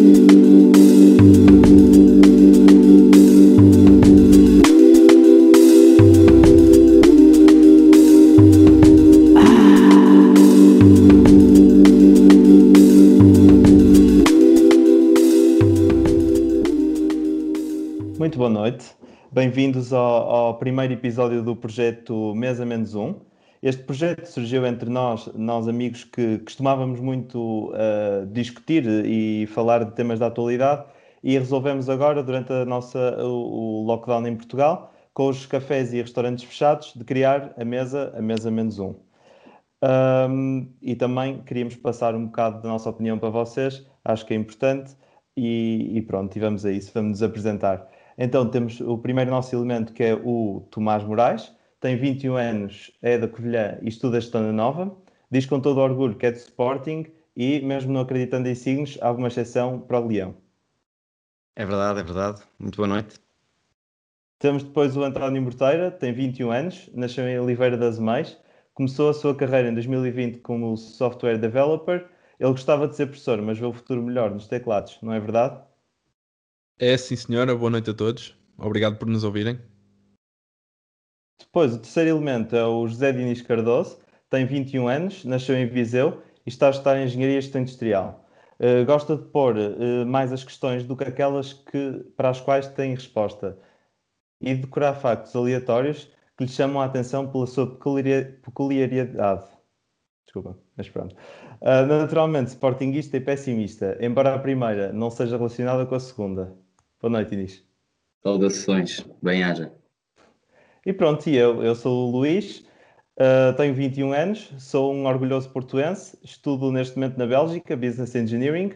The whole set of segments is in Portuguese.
Muito boa noite. Bem-vindos ao, ao, primeiro episódio do projeto Mesa Menos Um. Este projeto surgiu entre nós, nós amigos que costumávamos muito uh, discutir e falar de temas da atualidade e resolvemos agora, durante a nossa, o, o lockdown em Portugal, com os cafés e restaurantes fechados, de criar a mesa, a mesa menos um. um. e também queríamos passar um bocado da nossa opinião para vocês, acho que é importante, e, e pronto, e vamos a isso, vamos nos apresentar. Então temos o primeiro nosso elemento que é o Tomás Moraes, tem 21 anos, é da Covilhã e estuda gestão nova, diz com todo orgulho que é de Sporting e, mesmo não acreditando em signos, há alguma exceção para o Leão. É verdade, é verdade. Muito boa noite. Temos depois o António Morteira, tem 21 anos, nasceu em Oliveira das Mães, começou a sua carreira em 2020 como software developer. Ele gostava de ser professor, mas vê o futuro melhor nos teclados, não é verdade? É sim, senhora. Boa noite a todos. Obrigado por nos ouvirem. Depois, o terceiro elemento é o José Diniz Cardoso, tem 21 anos, nasceu em Viseu e está a estudar Engenharia Industrial. Uh, gosta de pôr uh, mais as questões do que aquelas que, para as quais tem resposta e de decorar factos aleatórios que lhe chamam a atenção pela sua peculiaridade. Desculpa, mas pronto. Uh, naturalmente, sportinguista e pessimista, embora a primeira não seja relacionada com a segunda. Boa noite, Inês. Saudações, bem-haja. E pronto, e eu, eu sou o Luís, uh, tenho 21 anos, sou um orgulhoso portuense, estudo neste momento na Bélgica, Business Engineering,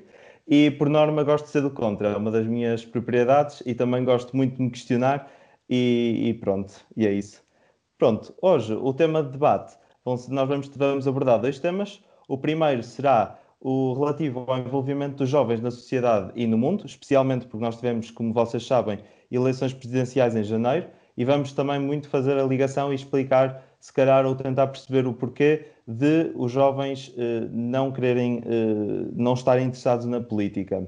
e por norma gosto de ser do contra, é uma das minhas propriedades e também gosto muito de me questionar e, e pronto, e é isso. Pronto, hoje o tema de debate, nós vamos, vamos abordar dois temas. O primeiro será o relativo ao envolvimento dos jovens na sociedade e no mundo, especialmente porque nós tivemos, como vocês sabem, eleições presidenciais em janeiro, e vamos também muito fazer a ligação e explicar, se calhar, ou tentar perceber o porquê de os jovens eh, não quererem, eh, não estarem interessados na política.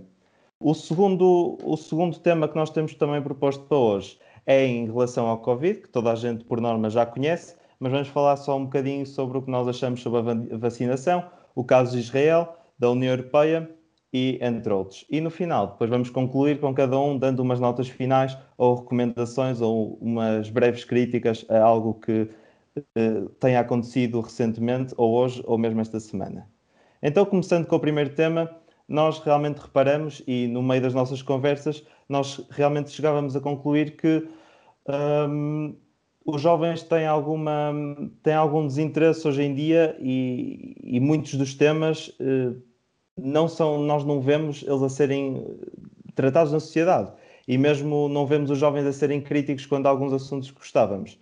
O segundo, o segundo tema que nós temos também proposto para hoje é em relação ao Covid, que toda a gente, por norma, já conhece, mas vamos falar só um bocadinho sobre o que nós achamos sobre a vacinação, o caso de Israel, da União Europeia e entre outros. E no final, depois vamos concluir com cada um dando umas notas finais ou recomendações ou umas breves críticas a algo que eh, tenha acontecido recentemente ou hoje ou mesmo esta semana. Então, começando com o primeiro tema, nós realmente reparamos e no meio das nossas conversas nós realmente chegávamos a concluir que hum, os jovens têm, alguma, têm algum desinteresse hoje em dia e, e muitos dos temas eh, não são, nós não vemos eles a serem tratados na sociedade e mesmo não vemos os jovens a serem críticos quando alguns assuntos gostávamos.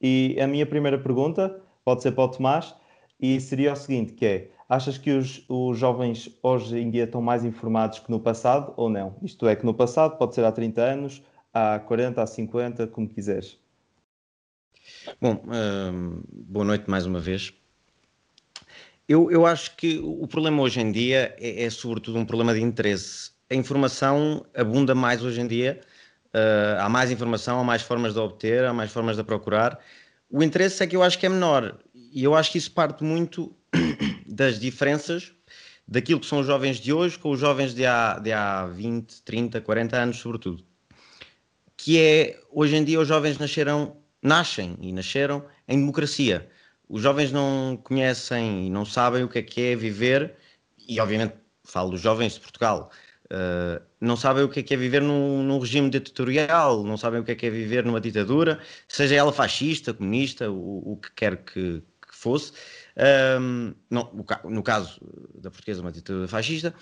E a minha primeira pergunta pode ser para o Tomás e seria o seguinte, que é, achas que os, os jovens hoje em dia estão mais informados que no passado ou não? Isto é, que no passado pode ser há 30 anos, há 40, há 50, como quiseres. Bom, hum, boa noite mais uma vez. Eu, eu acho que o problema hoje em dia é, é, sobretudo um problema de interesse. A informação abunda mais hoje em dia, uh, há mais informação, há mais formas de obter, há mais formas de procurar. O interesse é que eu acho que é menor e eu acho que isso parte muito das diferenças daquilo que são os jovens de hoje com os jovens de há, de há 20, 30, 40 anos, sobretudo. Que é, hoje em dia, os jovens nasceram nascem e nasceram em democracia. Os jovens não conhecem e não sabem o que é que é viver, e obviamente falo dos jovens de Portugal, uh, não sabem o que é que é viver num, num, regime ditatorial, não sabem o que é que é viver numa ditadura, seja ela fascista, comunista, o, o que quer que, que fosse. Um, não, no caso da portuguesa, uma ditadura fascista,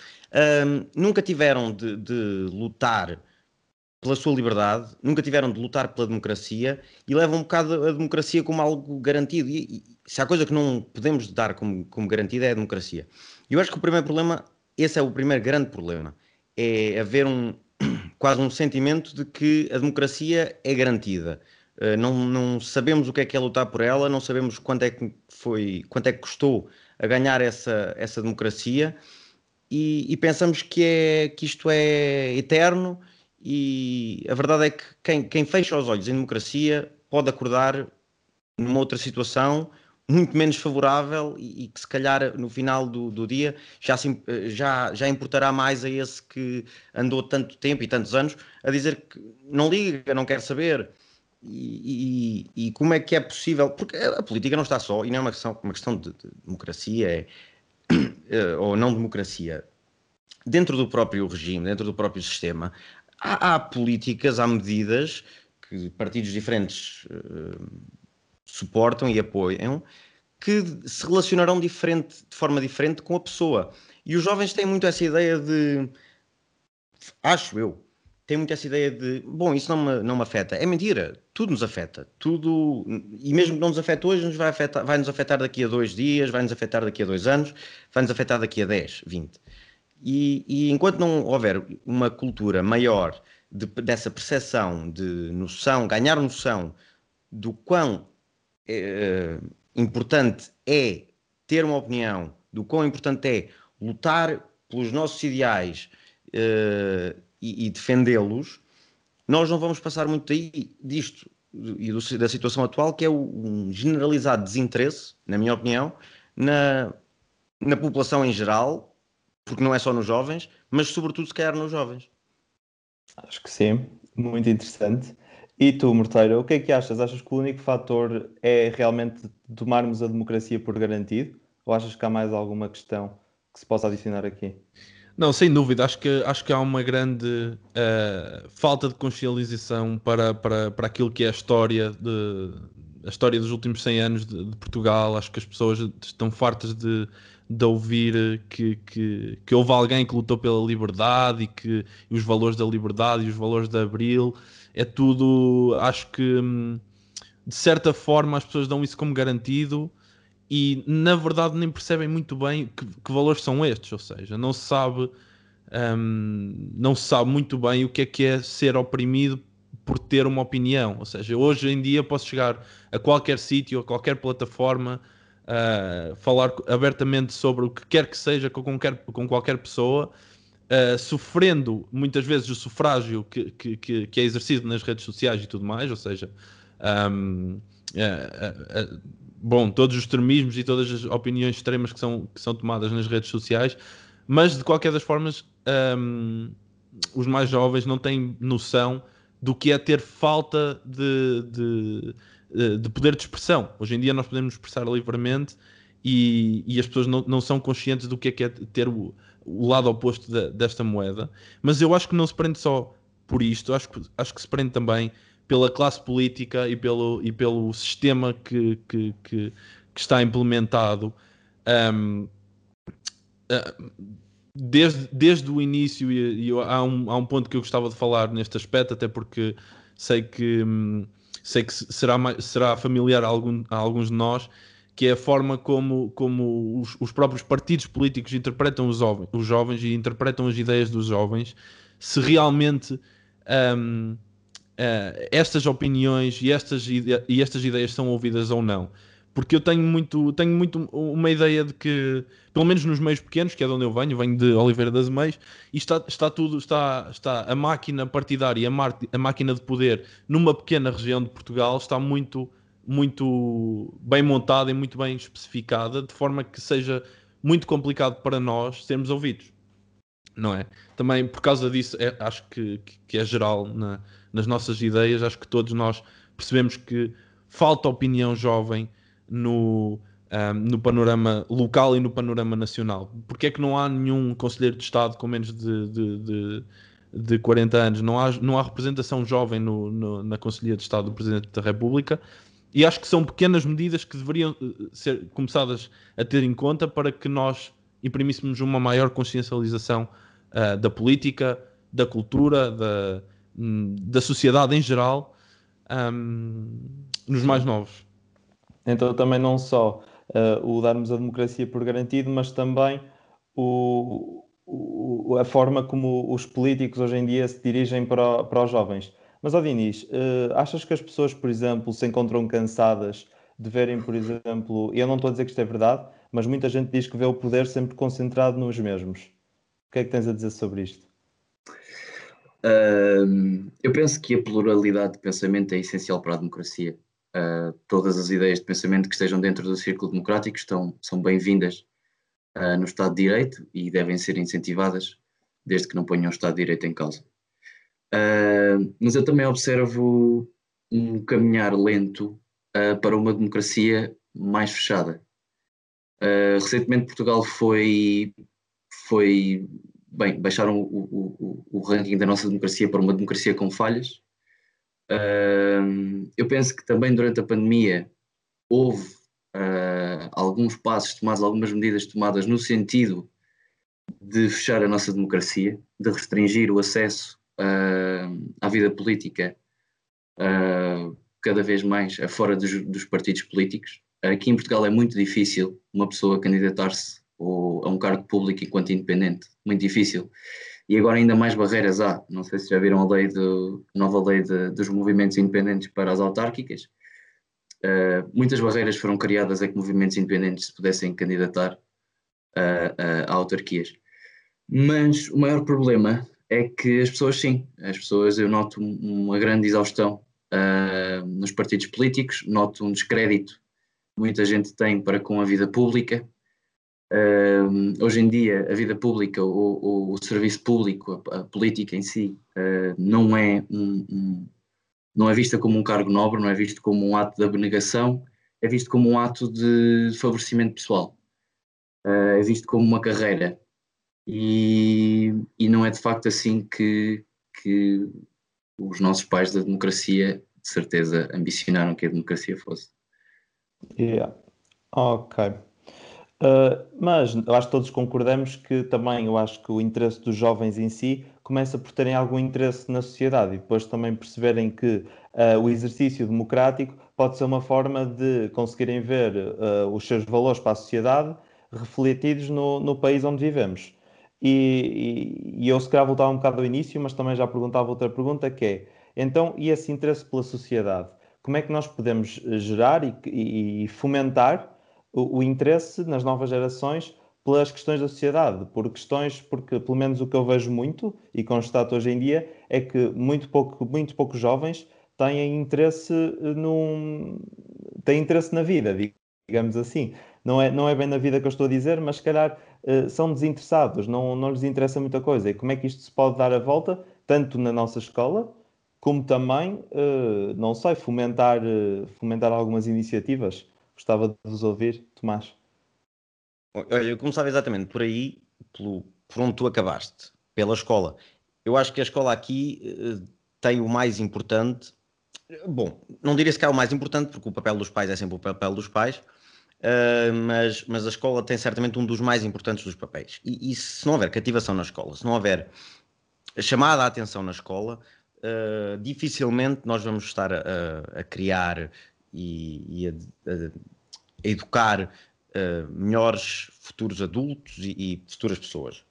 um, nunca tiveram de, de lutar pela sua liberdade, nunca tiveram de lutar pela democracia e levam um bocado a democracia como algo garantido. E, e se há coisa que não podemos dar como, como garantida é a democracia. E eu acho que o primeiro problema, esse é o primeiro grande problema, é haver um quase um sentimento de que a democracia é garantida. Uh, não, não sabemos o que é que é lutar por ela, não sabemos quanto é que foi, quanto é que custou a ganhar essa, essa democracia e, e, pensamos que, é, que isto é eterno e a verdade é que quem, quem fecha os olhos em democracia pode acordar numa outra situação muito menos favorável e, e, que se calhar no final do, do dia já, se, já, já importará mais a esse que andou tanto tempo e tantos anos a dizer que não liga, não quer saber. E, e, e como é que é possível? Porque a política não está só, e não é uma questão, uma questão de, de democracia é, ou não democracia. Dentro do próprio regime, dentro do próprio sistema, há, há políticas, há medidas que partidos diferentes uh, suportam e apoiam, que se relacionarão diferente, de forma diferente com a pessoa. E os jovens têm muito essa ideia de. Acho eu. Têm muito essa ideia de. Bom, isso não me, não me afeta. É mentira. Tudo nos afeta. Tudo. E mesmo que não nos afete hoje, nos vai, afetar, vai nos afetar daqui a dois dias, vai nos afetar daqui a dois anos, vai nos afetar daqui a 10, 20. E, e enquanto não houver uma cultura maior de, dessa percepção, de noção, ganhar noção do quão é, importante é ter uma opinião, do quão importante é lutar pelos nossos ideais uh, e, e defendê-los, nós não vamos passar muito daí, disto e do, da situação atual, que é o, um generalizado desinteresse, na minha opinião, na, na população em geral, porque não é só nos jovens, mas sobretudo se calhar nos jovens. Acho que sim, muito interessante. E tu, Morteiro, o que é que achas? Achas que o único fator é realmente tomarmos a democracia por garantido? Ou achas que há mais alguma questão que se possa adicionar aqui? Não, sem dúvida. Acho que, acho que há uma grande uh, falta de consciencialização para, para, para aquilo que é a história, de, a história dos últimos 100 anos de, de Portugal. Acho que as pessoas estão fartas de, de ouvir que, que, que houve alguém que lutou pela liberdade e que e os valores da liberdade e os valores de Abril. É tudo, acho que hum, de certa forma as pessoas dão isso como garantido e na verdade nem percebem muito bem que, que valores são estes, ou seja, não se sabe um, não se sabe muito bem o que é que é ser oprimido por ter uma opinião, ou seja, hoje em dia posso chegar a qualquer sítio, a qualquer plataforma, uh, falar abertamente sobre o que quer que seja com qualquer, com qualquer pessoa uh, sofrendo muitas vezes o sufrágio que, que, que, é exercido nas redes sociais e tudo mais, ou seja, um, uh, uh, bom, todos os extremismos e todas as opiniões extremas que são, que são tomadas nas redes sociais, mas de qualquer das formas, um, os mais jovens não têm noção do que é ter falta de, de, de, poder de expressão. Hoje em dia nós podemos expressar livremente e, e as pessoas não, não são conscientes do que é, que é ter o, o lado oposto de, desta moeda, mas eu acho que não se prende só por isto, acho que, acho que se prende também pela classe política e pelo, e pelo sistema que, que, que, que está implementado. Um, ah, desde, desde o início, e, e há, um, há um ponto que eu gostava de falar neste aspecto, até porque sei que, um, sei que será, será familiar a, algum, a alguns de nós, que é a forma como, como os, os próprios partidos políticos interpretam os jovens, os jovens e interpretam as ideias dos jovens, se realmente um, uh, eh, estas opiniões e estas, e estas ideias são ouvidas ou não. Porque eu tenho muito, tenho muito uma ideia de que, pelo menos nos meios pequenos, que é de onde eu venho, venho de Oliveira das Meias, e está, está tudo, está, está a máquina partidária, a, a máquina de poder numa pequena região de Portugal está muito muito bem montada e muito bem especificada, de forma que seja muito complicado para nós sermos ouvidos. Não é? Também por causa disso, é, acho que, que é geral na, nas nossas ideias, acho que todos nós percebemos que falta opinião jovem no, um, no panorama local e no panorama nacional. Porque é que não há nenhum conselheiro de Estado com menos de, de, de, de 40 anos? Não há, não há representação jovem no, no, na Conselhia de Estado do Presidente da República e acho que são pequenas medidas que deveriam eh, ser começadas a ter em conta para que nós imprimíssemos uma maior consciencialização uh, da política, da cultura, da, hum, da sociedade em geral, um, nos mais novos. Então, também não só uh, o darmos a democracia por garantido, mas também o, o, a forma como os políticos hoje em dia se dirigem para, para os jovens. Mas, ó Dinis, uh, achas que as pessoas, por exemplo, se encontram cansadas de verem, por exemplo, e eu não estou a dizer que isto é verdade, mas muita gente diz que vê o poder sempre concentrado nos mesmos. O que é que tens a dizer sobre isto? Uh, eu penso que a pluralidade de pensamento é essencial para a democracia. Uh, todas as ideias de pensamento que estejam dentro do círculo democrático estão, são bem-vindas uh, no Estado de Direito e devem ser incentivadas, desde que não ponham o Estado de Direito em causa. Uh, mas eu também observo um caminhar lento para uma democracia mais fechada. recentemente Portugal foi, foi bem, baixaram o, o, o ranking da nossa democracia para uma democracia com falhas. Eu penso que também durante a pandemia houve uh, alguns passos tomados, algumas medidas tomadas no sentido de fechar a nossa democracia, de restringir o acesso uh, à vida política uh, cada vez mais fora dos, dos, partidos políticos. Aqui em Portugal é muito difícil uma pessoa candidatar-se a um cargo público enquanto independente, muito difícil. E agora ainda mais barreiras há. Não sei se já viram a lei de, nova lei de, dos movimentos independentes para as autárquicas, Uh, muitas barreiras foram criadas a que movimentos independentes se pudessem candidatar a, a, autarquias. Mas o maior problema é que as pessoas, sim, as pessoas, eu noto uma grande exaustão uh, nos partidos políticos, noto um descrédito que muita gente tem para com a vida pública. Uh, hoje em dia, a vida pública, o, o, o serviço público, a, a, política em si, não é um, um não é vista como um cargo nobre, não é visto como um ato de abnegação, é visto como um ato de favorecimento pessoal, uh, é visto como uma carreira. E, e não é de facto assim que, que os nossos pais da democracia, de certeza, ambicionaram que a democracia fosse. Yeah. Ok. Uh, mas eu acho que todos concordamos que também eu acho que o interesse dos jovens em si começa por terem algum interesse na sociedade e depois também perceberem que uh, o exercício democrático pode ser uma forma de conseguirem ver uh, os seus valores para a sociedade refletidos no, no país onde vivemos. E, e, e, eu se calhar voltava um bocado ao início, mas também já perguntava outra pergunta que é, então, e esse interesse pela sociedade? Como é que nós podemos gerar e, e fomentar o, o, interesse nas novas gerações pelas questões da sociedade, por questões, porque pelo menos o que eu vejo muito e constato hoje em dia é que muito pouco, muito poucos jovens têm interesse num, têm interesse na vida, digamos assim. Não é, não é bem na vida que eu estou a dizer, mas se calhar uh, são desinteressados, não, não lhes interessa muita coisa. E como é que isto se pode dar a volta, tanto na nossa escola, como também, uh, não sei, fomentar, fomentar algumas iniciativas Gostava de vos ouvir, Tomás. Olha, eu começava exatamente por aí, pelo, por onde tu acabaste, pela escola. Eu acho que a escola aqui uh, tem o mais importante. Bom, não diria se que é o mais importante, porque o papel dos pais é sempre o papel dos pais, uh, mas, mas a escola tem certamente um dos mais importantes dos papéis. E, e, se não houver cativação na escola, se não houver chamada a atenção na escola, uh, dificilmente nós vamos estar a, a criar e, e a, a, a, educar uh, melhores futuros adultos e, e, futuras pessoas.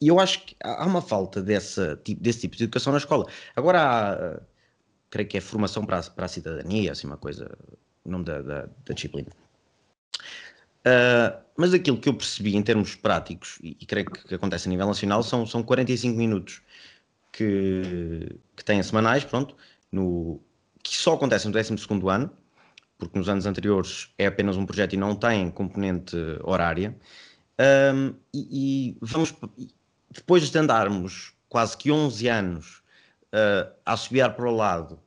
E eu acho que há uma falta dessa, desse tipo de educação na escola. Agora há, uh, creio que é formação para a, para a cidadania, assim, uma coisa, o nome da, da, da disciplina. Uh, mas aquilo que eu percebi em termos práticos, e, e creio que, que, acontece a nível nacional, são, são 45 minutos que, que têm semanais, pronto, no, que só acontecem no 12 ano, porque nos anos anteriores é apenas um projeto e não tem componente horária. Um, e, e, vamos, depois de andarmos quase que 11 anos uh, a assobiar para o lado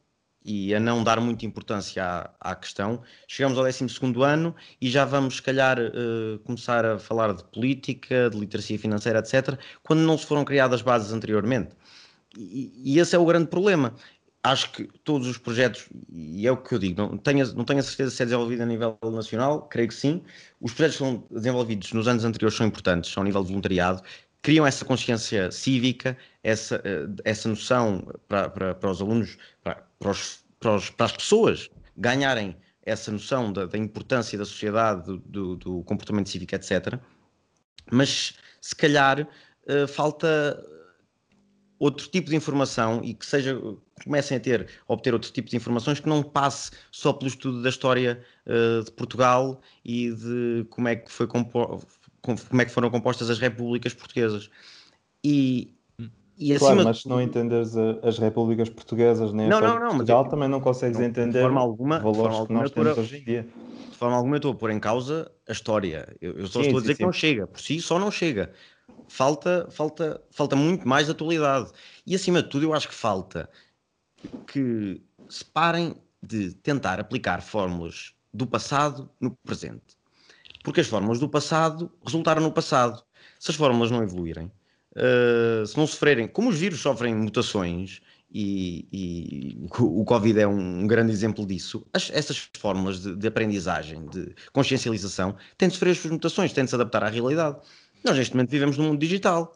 e a não dar muita importância à, à questão, chegamos ao 12 ano e já vamos, se calhar, uh, começar a falar de política, de literacia financeira, etc., quando não se foram criadas bases anteriormente. E, e esse é o grande problema acho que todos os projetos, e é o que eu digo, não tenho, não tenho a certeza se é desenvolvido a nível nacional, creio que sim. Os projetos que são desenvolvidos nos anos anteriores são importantes, são a nível de voluntariado, criam essa consciência cívica, essa, eh, essa noção para, para, para os alunos, para, para, os, para, os, para, as pessoas ganharem essa noção da, da importância da sociedade, do, do, do, comportamento cívico, etc. Mas se calhar uh, falta outro tipo de informação e que seja comecem a ter a obter outro tipo de informações que não passe só pelo estudo da história uh, de Portugal e de como é que foi como é que foram compostas as repúblicas portuguesas E, e acima claro, mas se não entenderes as repúblicas portuguesas nem não, a não, não, Portugal, mas também não consegues não, entender de forma alguma, valores forma alguma, que nós temos hoje em dia. De forma alguma eu estou a pôr em causa a história. Eu, eu só sim, estou a dizer sim, que sim. não chega. Por si só não chega. Falta, falta, falta muito mais atualidade. E acima de tudo eu acho que falta que se parem de tentar aplicar fórmulas do passado no presente. Porque as fórmulas do passado resultaram no passado. Se as fórmulas não evoluírem, uh, se não sofrerem, como os vírus sofrem mutações, e, e, o Covid é um, grande exemplo disso. As, essas fórmulas de, de, aprendizagem, de consciencialização, têm de sofrer as suas mutações, têm de se adaptar à realidade. Nós, neste momento, vivemos num mundo digital.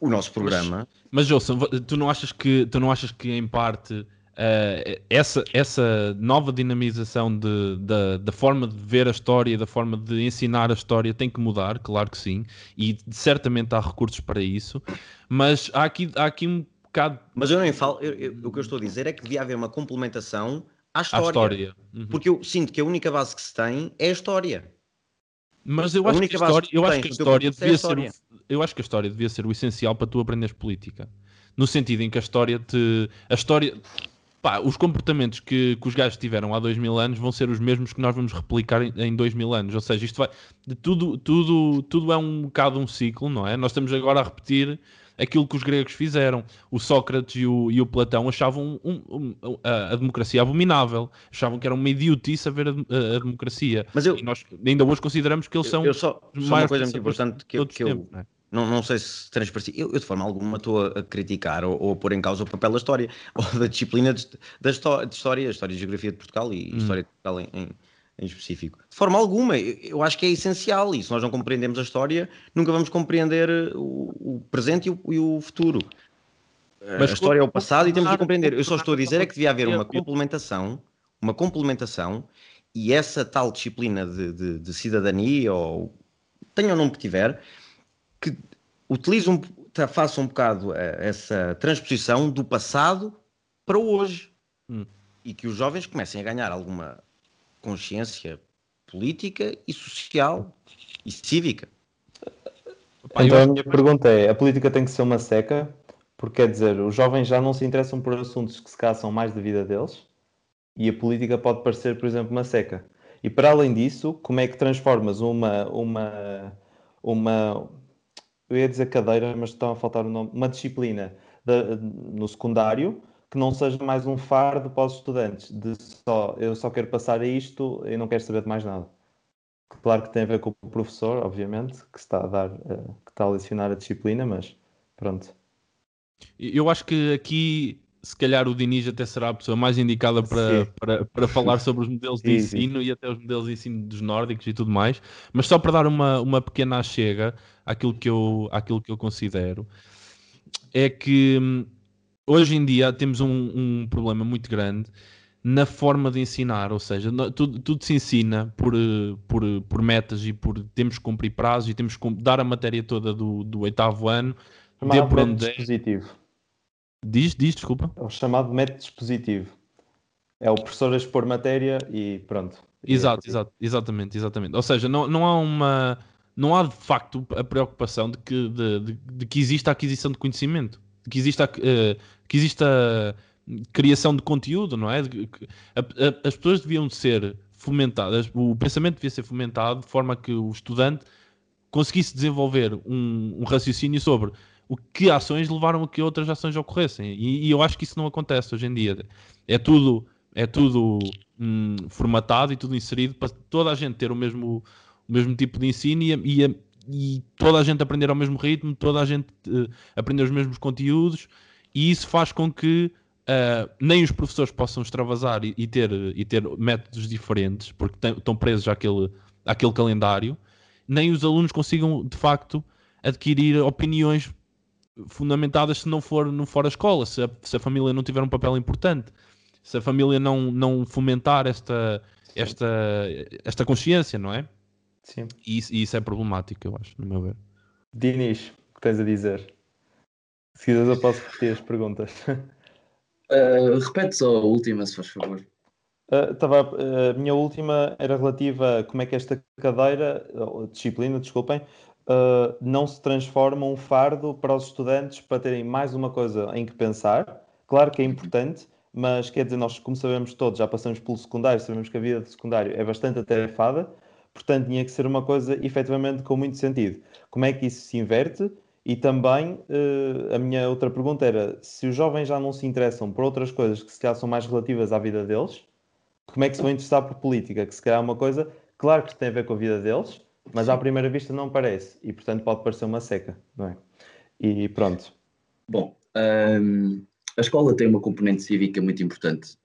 O nosso programa. Mas, mas Wilson, tu não achas que, tu não achas que em parte, Uh, essa, essa nova dinamização de, de, da forma de ver a história, da forma de ensinar a história tem que mudar, claro que sim, e certamente há recursos para isso, mas há aqui, há aqui um bocado. Mas eu nem falo, eu, eu, o que eu estou a dizer é que devia haver uma complementação à história. À história. Uhum. Porque eu sinto que a única base que se tem é a história. Mas eu a acho que a história, eu acho que a história devia é a história. ser, eu acho que a história devia ser o essencial para tu aprenderes política. No sentido em que a história te, a história, Pá, os comportamentos que, que os gajos tiveram há dois mil anos vão ser os mesmos que nós vamos replicar em, em dois mil anos. Ou seja, isto vai. Tudo, tudo, tudo é um bocado um ciclo, não é? Nós estamos agora a repetir aquilo que os gregos fizeram. O Sócrates e o, e o Platão achavam um, um, a, a, democracia abominável, achavam que era uma idiotice haver a, a, a democracia. Mas eu, e nós ainda hoje consideramos que eles são. Eu só, só uma coisa muito importante que, eu, que eu, é? Não, não sei se transparecia. Eu, eu, de forma alguma, estou a, criticar ou, ou, a pôr em causa o papel da história ou da disciplina de, da história, de história, história e geografia de Portugal e hum. história de Portugal em, em, em, específico. De forma alguma, eu, acho que é essencial e se nós não compreendemos a história, nunca vamos compreender o, o presente e o, e o futuro. Mas a história é o passado e temos de compreender. Eu só estou a dizer é que devia haver uma complementação, uma complementação e essa tal disciplina de, de, de cidadania ou tenha o nome que tiver, que utilize um, faça um bocado eh, essa transposição do passado para o hoje. Hum. E que os jovens comecem a ganhar alguma consciência política e social e cívica. Então a minha pergunta é: a política tem que ser uma seca? Porque quer dizer, os jovens já não se interessam por assuntos que se caçam mais da vida deles e a política pode parecer, por exemplo, uma seca. E para além disso, como é que transformas uma, uma, uma, eu ia dizer cadeira, mas estão a faltar o nome, uma disciplina de, no secundário que não seja mais um fardo para os estudantes, de só, eu só quero passar a isto e não quero saber de mais nada. Claro que tem a ver com o professor, obviamente, que está a dar, uh, que está a lecionar a disciplina, mas pronto. Eu acho que aqui se calhar o Diniz até será a pessoa mais indicada para, para, para falar sobre os modelos de ensino e até os modelos de ensino dos nórdicos e tudo mais, mas só para dar uma, uma pequena chega àquilo que, eu, àquilo que eu considero, é que hum, hoje em dia temos um, um problema muito grande na forma de ensinar, ou seja, tudo, tudo se ensina por, por, por metas e por temos que cumprir prazos e temos que dar a matéria toda do, do oitavo ano, de por onde é. dispositivo. Diz, diz, desculpa. É o chamado método dispositivo. É o professor a expor matéria e pronto. Exato, exato, exatamente, exatamente. Ou seja, não, não há uma. Não há de facto a preocupação de que, de, de, de que exista a aquisição de conhecimento, de que exista, uh, que exista criação de conteúdo, não é? A, a, as pessoas deviam ser fomentadas, o pensamento devia ser fomentado de forma que o estudante conseguisse desenvolver um, um raciocínio sobre o que ações levaram a que outras ações ocorressem. E, e, eu acho que isso não acontece hoje em dia. É tudo, é tudo hum, formatado e tudo inserido para toda a gente ter o mesmo, o mesmo tipo de ensino e, e, e toda a gente aprender ao mesmo ritmo, toda a gente uh, aprender os mesmos conteúdos, e isso faz com que uh, nem os professores possam extravasar e, e, ter, e ter métodos diferentes, porque estão presos àquele, àquele calendário, nem os alunos consigam, de facto, adquirir opiniões fundamentadas se não for, não for a escola, se a, se a família não tiver um papel importante, se a família não, não fomentar esta, esta, esta consciência, não é? Sim. E isso, e isso é problemático, eu acho, no meu ver. Dinis, o que tens a dizer? Se quiseres, eu posso repetir as perguntas. Uh, repete só a última, se faz favor. Uh, tava, uh, a minha última era relativa a como é que esta cadeira, disciplina, desculpem, uh, não se transforma um fardo para os estudantes para terem mais uma coisa em que pensar. Claro que é importante, mas quer dizer, nós, como sabemos todos, já passamos pelo secundário, sabemos que a vida de secundário é bastante atarefada, portanto, tinha que ser uma coisa efetivamente com muito sentido. Como é que isso se inverte? E também uh, a minha outra pergunta era: se os jovens já não se interessam por outras coisas que se calhar são mais relativas à vida deles, como é que se vão interessar por política? Que se calhar é uma coisa, claro que tem a ver com a vida deles, mas à primeira vista não parece, e portanto pode parecer uma seca, não é? E pronto. Bom, um, a escola tem uma componente cívica muito importante.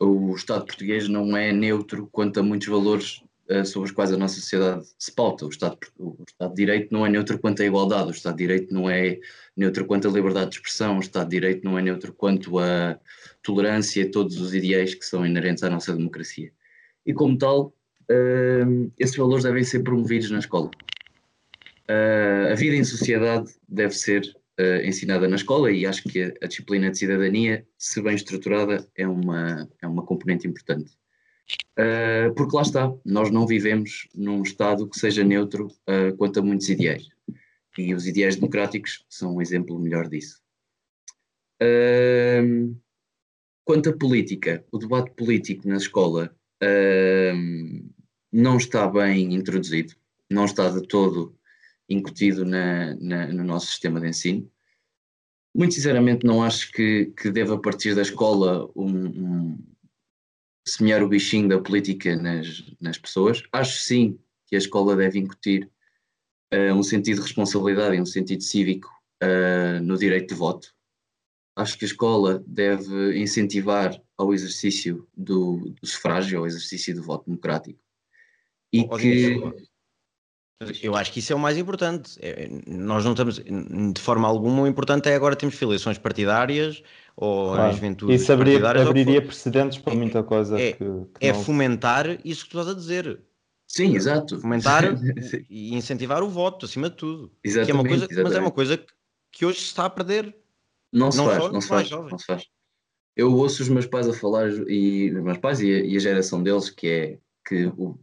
O Estado português não é neutro quanto a muitos valores sobre os quais a nossa sociedade se pauta. O Estado, o Estado de Direito não é neutro quanto à igualdade, o Estado de Direito não é neutro quanto à liberdade de expressão, o Estado de Direito não é neutro quanto à tolerância e todos os ideais que são inerentes à nossa democracia. E como tal, uh, esses valores devem ser promovidos na escola. Uh, a vida em sociedade deve ser uh, ensinada na escola e acho que a, a, disciplina de cidadania, se bem estruturada, é uma, é uma componente importante. Uh, porque lá está, nós não vivemos num Estado que seja neutro uh, quanto a muitos ideais. E os ideais democráticos são um exemplo melhor disso. Uh, quanto à política, o debate político na escola não está bem introduzido, não está de todo incutido na, na, no nosso sistema de ensino. Muito sinceramente, não acho que, que deva partir da escola um, um, semear o bichinho da política nas, nas pessoas. Acho sim que a escola deve incutir uh, um sentido de responsabilidade e um sentido cívico uh, no direito de voto. Acho que a escola deve incentivar ao exercício do, do sufrágio, ao exercício do voto democrático. E que. Eu acho que isso é o mais importante. É, nós não estamos, de forma alguma, o importante é agora temos eleições partidárias ou claro. as juventudes Isso abriria, abriria precedentes para muita coisa. É, que, que é não... fomentar isso que tu estás a dizer. Sim, exato. Fomentar e incentivar o voto, acima de tudo. Exatamente, é uma coisa, exatamente. Mas é uma coisa que hoje se está a perder. Não se, não faz, não se faz, não se faz. Eu ouço os meus pais a falar, e os meus pais e a, e a geração deles, que é que o,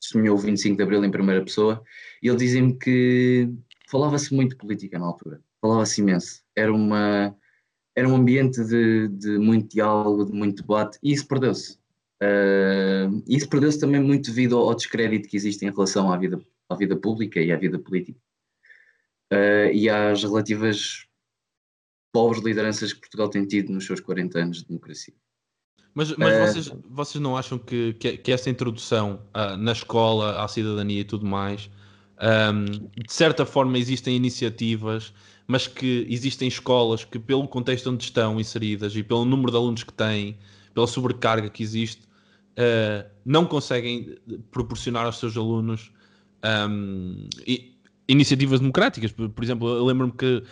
testemunhou o 25 de Abril em primeira pessoa, e ele dizia-me que falava-se muito política na altura, falava-se imenso. Era, uma, era um ambiente de, de muito diálogo, de muito debate, e isso perdeu-se. Uh, isso perdeu-se também muito devido ao, ao, descrédito que existe em relação à vida, à vida pública e à vida política. Uh, e às relativas pobres lideranças que Portugal tem tido nos seus 40 anos de democracia. Mas, mas é... vocês, vocês não acham que, que, que essa introdução uh, na escola à cidadania e tudo mais, um, de certa forma existem iniciativas, mas que existem escolas que, pelo contexto onde estão inseridas e pelo número de alunos que têm, pela sobrecarga que existe, uh, não conseguem proporcionar aos seus alunos um, iniciativas democráticas. Por, por exemplo, eu lembro-me que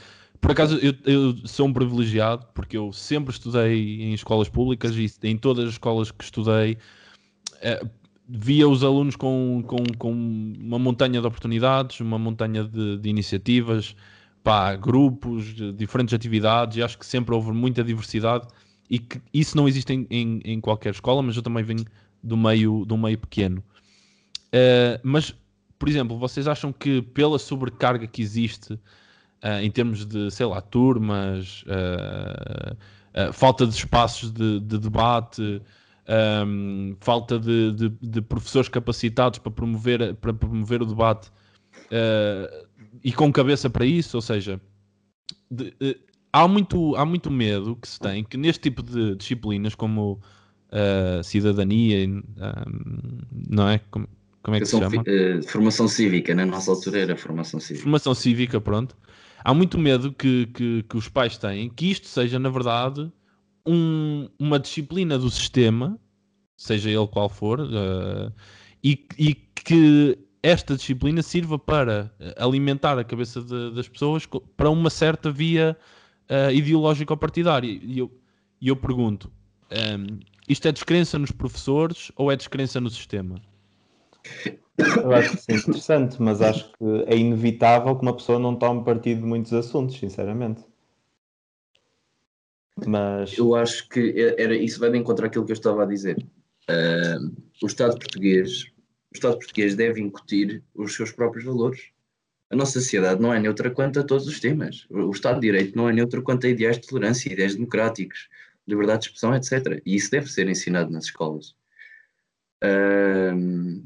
por acaso, eu, eu, sou um privilegiado porque eu sempre estudei em escolas públicas e em todas as escolas que estudei eh, via os alunos com, com, com, uma montanha de oportunidades, uma montanha de, de iniciativas, pá, grupos, diferentes atividades e acho que sempre houve muita diversidade e que isso não existe em, em, em qualquer escola, mas eu também venho do meio, do meio pequeno. Uh, mas, por exemplo, vocês acham que pela sobrecarga que existe uh, em termos de, sei lá, turmas, uh, falta de espaços de, de debate, um, falta de, de, de, professores capacitados para promover, para promover o debate e com cabeça para isso, ou seja, há, muito, há muito medo que se tem que neste tipo de disciplinas como uh, cidadania, um, não é? Como, como é que se chama? Uh, formação cívica, na nossa altura era formação cívica. Formação cívica, pronto há muito medo que, que, que, os pais têm que isto seja, na verdade, um, uma disciplina do sistema, seja ele qual for, uh, e, e, que esta disciplina sirva para alimentar a cabeça de, das pessoas para uma certa via uh, ideológica ou partidária. E eu, eu pergunto: um, ehm, isto é descrença nos professores ou é descrença no sistema? Eu acho que sim, interessante, mas acho que é inevitável que uma pessoa não tome partido de muitos assuntos, sinceramente. Mas... Eu acho que é, era, isso vai de encontrar aquilo que eu estava a dizer. Uh, o Estado português, o Estado português deve incutir os seus próprios valores. A nossa sociedade não é neutra quanto a todos os temas. O Estado de Direito não é neutro quanto a ideais de tolerância, ideias democráticos, liberdade de expressão, etc. E isso deve ser ensinado nas escolas. Um,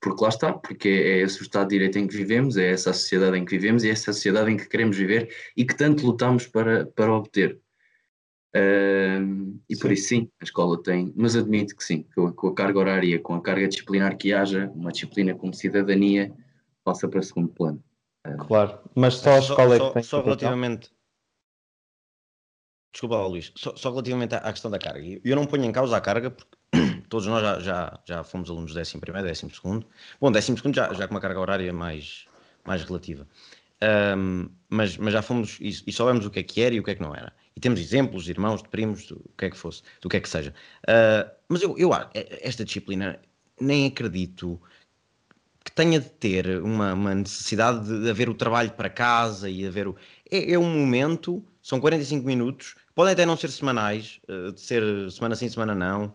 porque lá está, porque é esse o Estado de Direito em que vivemos, é essa a sociedade em que vivemos e é essa a sociedade em que queremos viver e que tanto lutamos para, para obter. Uh, e sim. por isso sim, a escola tem, mas admito que sim, com a, com a, carga horária, com a carga disciplinar que haja, uma disciplina como cidadania passa para segundo plano. Uh, claro, mas só a escola só, é que tem Só relativamente... Desculpa Luís, só, só, relativamente à questão da carga. Eu não ponho em causa a carga porque todos nós já, já, já fomos alunos do 11 primeiro, 12 segundo. Bom, 12 segundo já, já com uma carga horária mais, mais relativa. Um, mas, mas já fomos e, e soubemos o que é que era e o que é que não era e temos exemplos de irmãos, de primos, do que é que fosse, do que é que seja. Uh, mas eu, eu, esta disciplina, nem acredito que tenha de ter uma, uma, necessidade de haver o trabalho para casa e haver o. É, é, um momento, são 45 minutos, podem até não ser semanais, uh, de ser semana sim, semana não,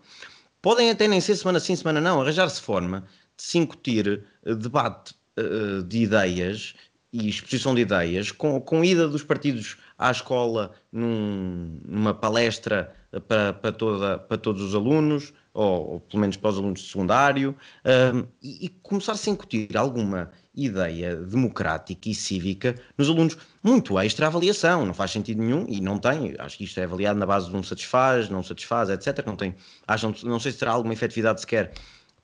podem até nem ser semana sim, semana não, arranjar-se forma de se incutir uh, debate uh, de ideias e exposição de ideias com, com ida dos partidos à escola num, numa palestra para, para, toda, para todos os alunos, ou, ou, pelo menos para os alunos de secundário, um, e, e começar-se a incutir alguma ideia democrática e cívica nos alunos, muito extra avaliação, não faz sentido nenhum e não tem, acho que isto é avaliado na base de um satisfaz, não satisfaz, etc. Não tem, acham, não sei se terá alguma efetividade sequer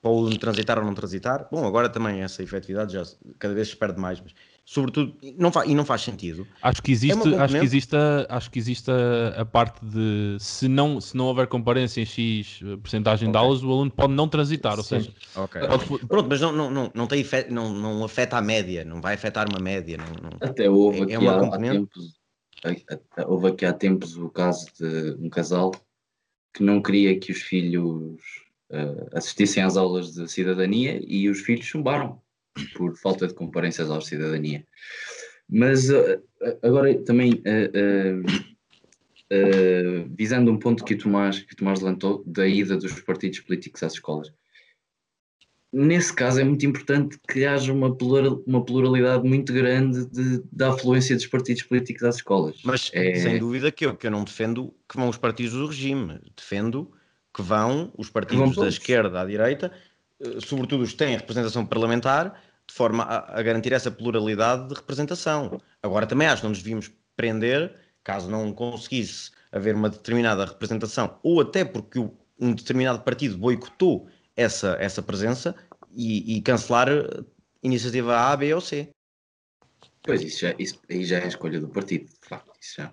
para o aluno transitar ou não transitar. Bom, agora também essa efetividade já cada vez se perde mais, mas sobretudo não faz, e não faz sentido. Acho que existe, é acho que existe, a, acho que existe a, a, parte de se não, se não houver comparência em X eh, porcentagem okay. de aulas, o aluno pode não transitar, ou seja, okay. pode... pronto, mas não, não, não, não, tem efeito, não, não afeta a média, não vai afetar uma média. Não, não... Até houve é, aqui é uma há, componente... há tempos, houve aqui há tempos o caso de um casal que não queria que os filhos uh, assistissem às aulas de cidadania e os filhos chumbaram por falta de comparências à cidadania. Mas uh, agora também uh, visando um ponto que o, Tomás, que o Tomás levantou da ida dos partidos políticos às escolas. Nesse caso é muito importante que haja uma, plural, uma pluralidade muito grande de, da afluência dos partidos políticos às escolas. Mas é... sem dúvida que eu, que eu não defendo que vão os partidos do regime, defendo que vão os partidos da esquerda à direita eh, sobretudo os que têm representação parlamentar, de forma a, a, garantir essa pluralidade de representação. Agora, também acho que não nos devíamos prender, caso não conseguisse haver uma determinada representação, ou até porque um determinado partido boicotou essa, essa presença e, e cancelar iniciativa A, B ou C. Pois, isso já, isso, aí já é a escolha do partido, de facto, isso já.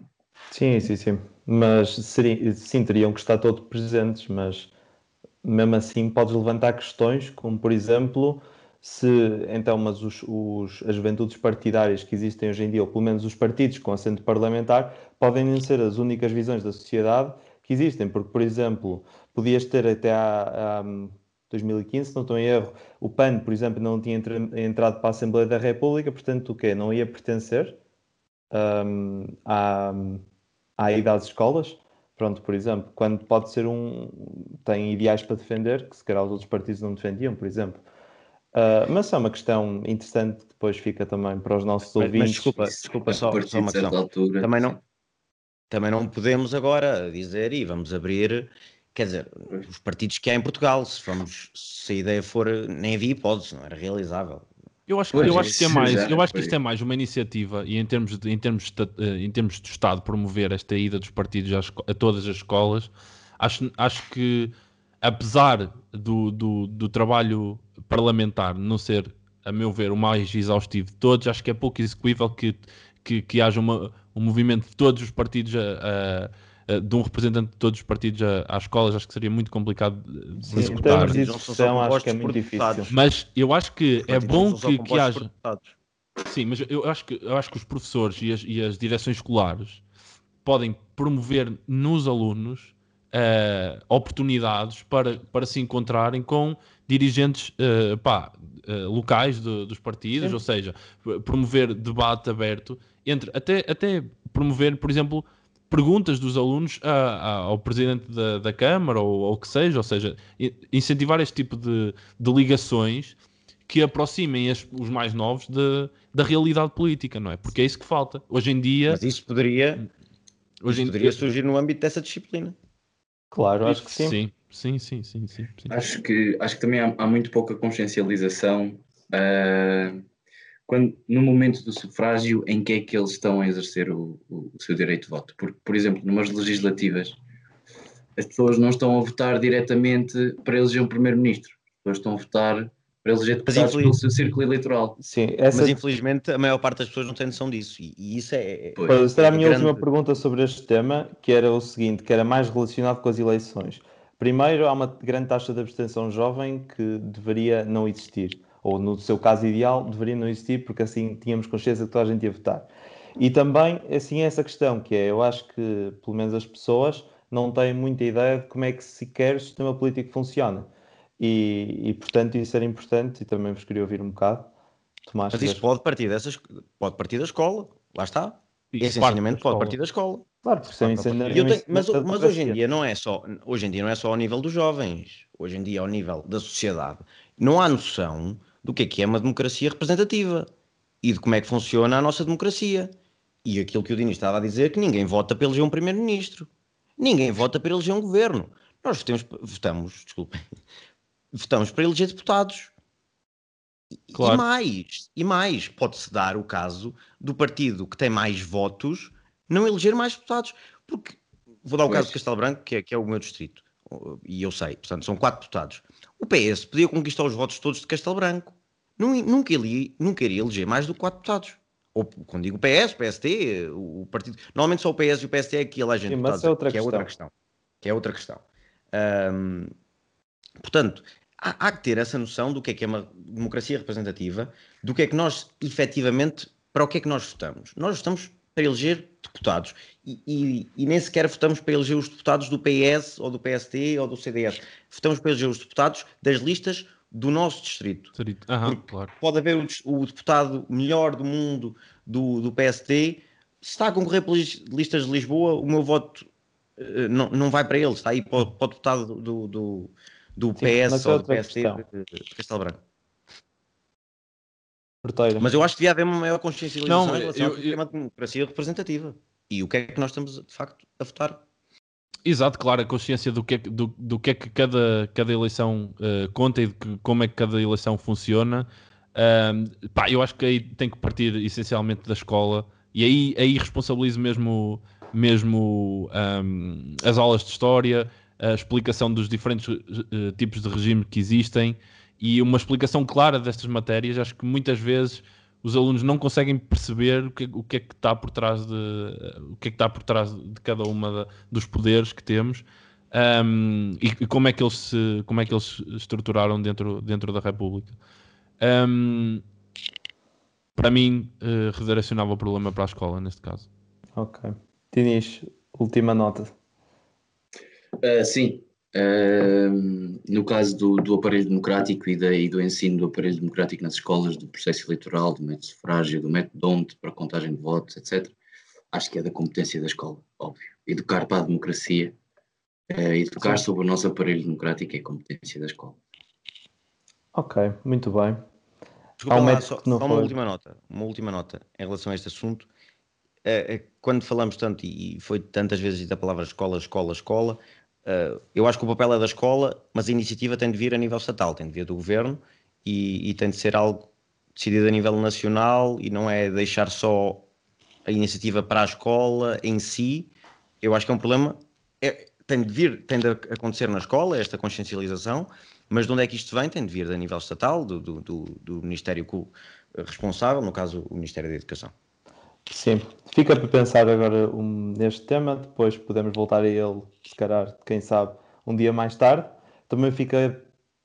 Sim, sim, sim. Mas seria, sim, teriam que estar todos presentes, mas mesmo assim podes levantar questões como, por exemplo, se então, mas os, os, as juventudes partidárias que existem hoje em dia, ou pelo menos os partidos com assento parlamentar, podem não ser as únicas visões da sociedade que existem, porque, por exemplo, podias ter até a, a 2015, se não estou em erro, o PAN, por exemplo, não tinha entrado para a Assembleia da República, portanto, o quê? Não ia pertencer um, à, à ida às escolas? Pronto, por exemplo, quando pode ser um. tem ideais para defender que se calhar os outros partidos não defendiam, por exemplo. Uh, mas é uma questão interessante que depois fica também para os nossos mas, ouvintes. Mas desculpa, desculpa só, só uma questão. Altura, também, não, também não podemos agora dizer e vamos abrir. Quer dizer, os partidos que há em Portugal, se, vamos, se a ideia for, nem havia hipótese, não era realizável. Eu acho, pois, eu acho que é mais, eu acho que isto é mais uma iniciativa e em termos de, em termos de, eh, em termos de Estado promover esta ida dos partidos às, a todas as escolas, acho, acho que apesar do, do, do, trabalho parlamentar não ser, a meu ver, o mais exaustivo de todos, acho que é pouco execuível que, que, que haja uma, um movimento de todos os partidos a, a de um representante de todos os partidos às escolas, acho que seria muito complicado de Sim, executar. Em termos de acho que é muito difícil. Mas eu acho que é bom que, que haja. Sim, mas eu acho que, eu acho que os professores e as, e as direções escolares podem promover nos alunos uh, oportunidades para, para se encontrarem com dirigentes uh, pá, uh, locais de, dos partidos, Sim. ou seja, promover debate aberto entre até, até promover, por exemplo, perguntas dos alunos a, a, ao presidente da, da Câmara ou o que seja, ou seja, incentivar este tipo de, de ligações que aproximem as, os mais novos de, da realidade política, não é? Porque é isso que falta. Hoje em dia. Mas isso poderia, hoje isso poderia surgir no âmbito dessa disciplina. Claro, acho que sim. Sim, sim, sim, sim. sim, sim. Acho, que, acho que também há, há muito pouca consciencialização uh, quando, no momento do sufrágio em que é que eles estão a exercer o, o, o seu direito de voto. Porque, por exemplo, numas legislativas, as pessoas não estão a votar diretamente para eleger um primeiro-ministro. As pessoas estão a votar para eleger deputados infeliz... pelo seu círculo eleitoral. Sim, essa... Mas infelizmente a maior parte das pessoas não tem noção disso e, e isso é... é pois, será a minha grande... última pergunta sobre este tema, que era o seguinte, que era mais relacionado com as eleições. Primeiro, há uma grande taxa de abstenção jovem que deveria não existir, ou no seu caso ideal, deveria não existir, porque assim tínhamos consciência que toda a gente ia votar. E também, assim, essa questão, que é, eu acho que, pelo menos as pessoas, não têm muita ideia de como é que sequer o sistema político funciona. E, e, portanto isso era importante e também vos queria ouvir um bocado. Tomás, Mas isso pode partir, dessas, pode partir da escola, lá está. Isso Esse ensinamento pode partir da escola. Claro, porque sem ensinamento. Tenho, mas, mas hoje em dia não é só hoje em dia não é só ao nível dos jovens, hoje em dia é ao nível da sociedade. Não há noção do que é que é uma democracia representativa e de como é que funciona a nossa democracia. E aquilo que o Dini estava a dizer que ninguém vota para eleger um primeiro-ministro. Ninguém vota para eleger um governo. Nós votamos, votamos desculpem, votamos para eleger deputados. Claro. E mais, e mais, pode-se dar o caso do partido que tem mais votos não eleger mais deputados. Porque, vou dar o pois. caso de Castelo Branco, que é, que é o meu distrito, e eu sei, portanto, são quatro deputados. O PS podia conquistar os votos todos de Castelo Branco. Nunca, iria, nunca iria eleger mais do que quatro deputados. Ou, quando digo PS, PST, o partido. Normalmente só o PS e o PST é que elegem deputados, é que é outra questão. Que é outra questão. Um, Portanto, há, há, que ter essa noção do que é que é uma democracia representativa, do que é que nós, efetivamente, para o que é que nós votamos. Nós votamos para eleger deputados e, e, e, nem sequer votamos para eleger os deputados do PS ou do PST ou do CDS. Votamos para eleger os deputados das listas do nosso distrito. Aham, claro. Pode haver o, o, deputado melhor do mundo do, do PST. Se está a concorrer pelas listas de Lisboa, o meu voto uh, não, não vai para ele, está aí para, para o deputado do, do, do Sim, PS ou do PST de Castelo Branco. Porteira. Mas eu acho que devia haver uma maior consciencialização não, em relação eu, eu, democracia representativa. E o que é que nós estamos, de facto, a votar. Exato, claro, a consciência do que é, do, do que, é que cada, cada eleição uh, conta e de que, como é que cada eleição funciona. Uh, pá, eu acho que aí tem que partir essencialmente da escola e aí, aí responsabilizo mesmo, mesmo um, as aulas de história, a explicação dos diferentes uh, tipos de regime que existem e uma explicação clara destas matérias. Acho que muitas vezes os alunos não conseguem perceber o que, o que é que está por trás de o que é que está por trás de cada uma dos poderes que temos um, e, e, como é que eles se, como é que eles estruturaram dentro dentro da República. Um, para mim, uh, redirecionava o problema para a escola neste caso. Ok. Dinis, última nota. Uh, sim. Uh, no caso do, do aparelho democrático e, da, e, do ensino do aparelho democrático nas escolas, do processo eleitoral, do método de sufrágio, do método DONT para contagem de votos, etc., acho que é da competência da escola, óbvio. Educar para a democracia, uh, educar Sim. sobre o nosso aparelho democrático é competência da escola. Ok, muito bem. Desculpa um lá, só, só uma última nota, uma última nota em relação a este assunto. Uh, quando falamos tanto, e foi tantas vezes a palavra escola, escola, escola, Uh, eu acho que o papel é da escola, mas a iniciativa tem de vir a nível estatal, tem de vir do governo e, e, tem de ser algo decidido a nível nacional e não é deixar só a iniciativa para a escola em si. Eu acho que é um problema. É, tem de vir, tem de acontecer na escola esta consciencialização, mas de onde é que isto vem? Tem de vir a nível estatal, do, do, do, do Ministério responsável, no caso o Ministério da Educação. Sim, fica para pensar agora um, neste tema, depois podemos voltar a ele, se calhar, quem sabe, um dia mais tarde. Também fica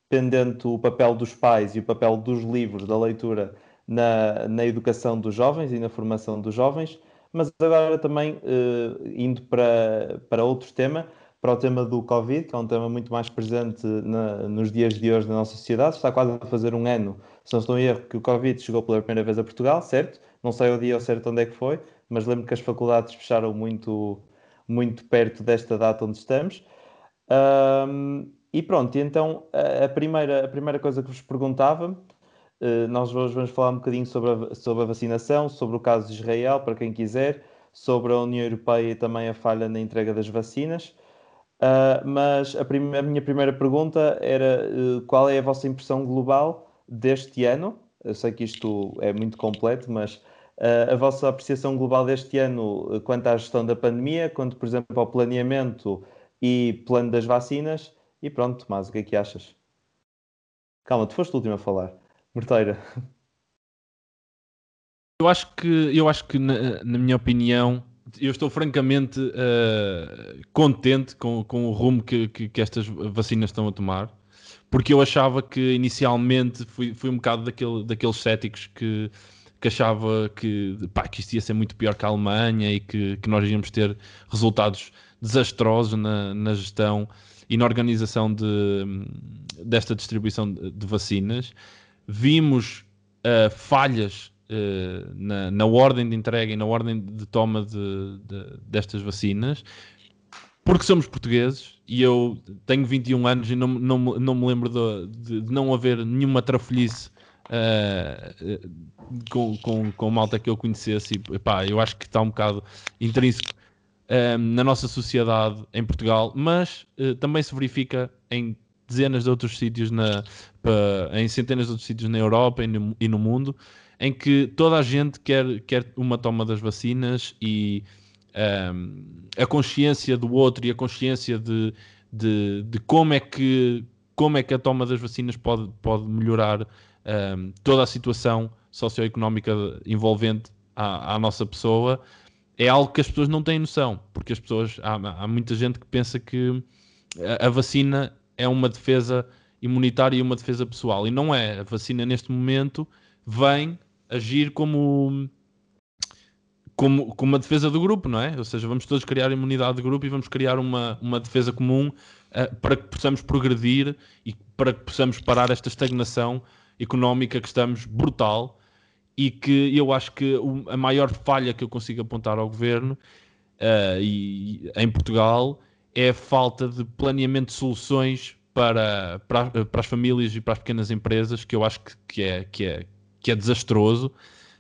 pendente o papel dos pais e o papel dos livros, da leitura na, na educação dos jovens e na formação dos jovens. Mas agora também, eh, indo para, para outro tema, para o tema do Covid, que é um tema muito mais presente na, nos dias de hoje na nossa sociedade. Está quase a fazer um ano, se não estou em erro, que o Covid chegou pela primeira vez a Portugal, certo? Não sei o dia ao certo onde é que foi, mas lembro que as faculdades fecharam muito, muito perto desta data onde estamos. Um, e pronto, então a, primeira, a primeira coisa que vos perguntava Uh, nós hoje vamos falar um bocadinho sobre a, sobre a vacinação, sobre o caso de Israel, para quem quiser, sobre a União Europeia e também a falha na entrega das vacinas. Uh, mas a, a, minha primeira pergunta era uh, qual é a vossa impressão global deste ano? Eu sei que isto é muito completo, mas a vossa apreciação global deste ano quanto à gestão da pandemia, quanto, por exemplo, ao planeamento e plano das vacinas. E pronto, Tomás, o que é que achas? Calma, tu foste o último a falar. Morteira. Eu acho que, eu acho que na, na minha opinião, eu estou francamente uh, contente com, com o rumo que, que, que, estas vacinas estão a tomar, porque eu achava que inicialmente fui, fui um bocado daquele, daqueles céticos que, que achava que, pá, que isto ia ser muito pior que a Alemanha e que, que nós íamos ter resultados desastrosos na, na gestão e na organização de, desta distribuição de, de vacinas. Vimos uh, falhas uh, na, na, ordem de entrega e na ordem de toma de, de, destas vacinas, porque somos portugueses e eu tenho 21 anos e não, não, não me lembro de, não haver nenhuma trafolhice uh, com, com, com malta que eu conhecesse. E, eu acho que está um bocado intrínseco uh, na nossa sociedade em Portugal, mas uh, também se verifica em dezenas de outros sítios, na, em centenas de outros sítios na Europa e no, e no mundo em que toda a gente quer, quer uma toma das vacinas e um, a consciência do outro e a consciência de, de, de, como, é que, como é que a toma das vacinas pode, pode melhorar um, toda a situação socioeconómica envolvente à, à, nossa pessoa é algo que as pessoas não têm noção, porque as pessoas há, há muita gente que pensa que a, a vacina é uma defesa imunitária e uma defesa pessoal, e não é. A vacina neste momento vem agir como, como, como uma defesa do grupo, não é? Ou seja, vamos todos criar imunidade de grupo e vamos criar uma, uma defesa comum uh, para que possamos progredir e para que possamos parar esta estagnação económica que estamos brutal e que eu acho que a maior falha que eu consigo apontar ao governo uh, e, em Portugal é a falta de planeamento de soluções para, para, para, as famílias e para as pequenas empresas, que eu acho que, que, é, que, é, que é desastroso.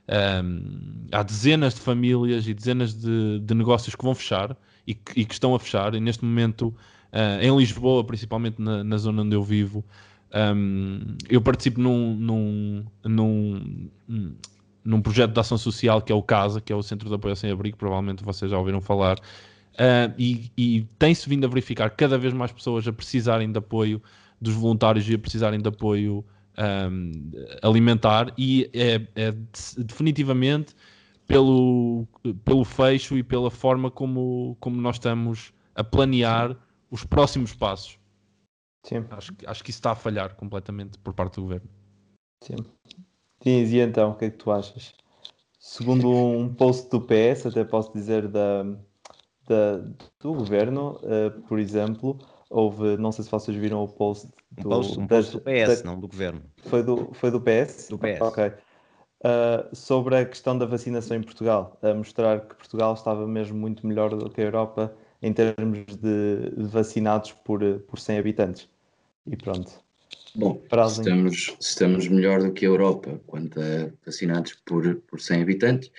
Um, há dezenas de famílias e dezenas de, de negócios que vão fechar e que, e que, estão a fechar, e neste momento, uh, em Lisboa, principalmente na, na, zona onde eu vivo, um, eu participo num, num, num, num, projeto de ação social que é o CASA, que é o Centro de Apoio Sem Abrigo, provavelmente vocês já ouviram falar, uh, e, e tem-se vindo a verificar cada vez mais pessoas a precisarem de apoio dos voluntários e a precisarem de apoio um, alimentar e é, é, definitivamente pelo, pelo fecho e pela forma como, como nós estamos a planear os próximos passos. Sim. Acho, acho que isso está a falhar completamente por parte do governo. Sim. E então, o que é que tu achas? Segundo um post do PS, até posso dizer da, da do governo, uh, por exemplo, houve, não sei se vocês viram o post do, um post, um post do PS, da, não do governo. Foi do, foi do PS? Do PS. Ok. Uh, sobre a questão da vacinação em Portugal, a mostrar que Portugal estava mesmo muito melhor do que a Europa em termos de, de vacinados por, por 100 habitantes. E pronto. Bom, estamos, estamos melhor do que a Europa quanto a vacinados por, por 100 habitantes,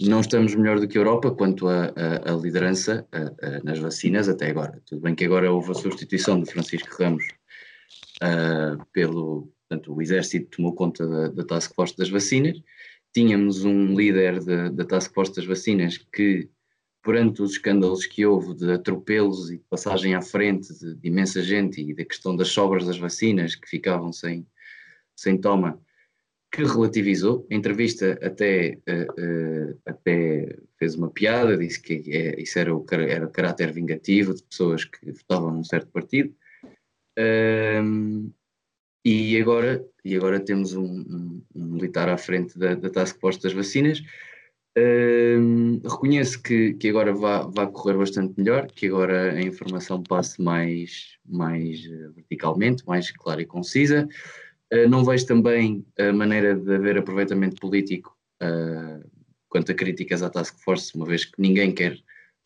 não estamos melhor do que a Europa quanto à liderança a, a, nas vacinas até agora. Tudo bem que agora houve a substituição de Francisco Ramos uh, pelo. Portanto, o Exército tomou conta da, da Task Force das vacinas. Tínhamos um líder da Task Force das vacinas que, perante os escândalos que houve de atropelos e de passagem à frente de, de imensa gente e da questão das sobras das vacinas que ficavam sem, sem toma, que relativizou. A entrevista até, uh, uh, até fez uma piada, disse que é, isso era o, era o caráter vingativo de pessoas que votavam num certo partido. e, agora, e agora temos um, um, um militar à frente da, da Task Force das vacinas. Reconheço que, que agora vai, correr bastante melhor, que agora a informação passe mais, mais eh, verticalmente, mais clara e concisa. Eh, não vejo também a maneira de haver aproveitamento político uh, quanto a críticas à Task Force, uma vez que ninguém quer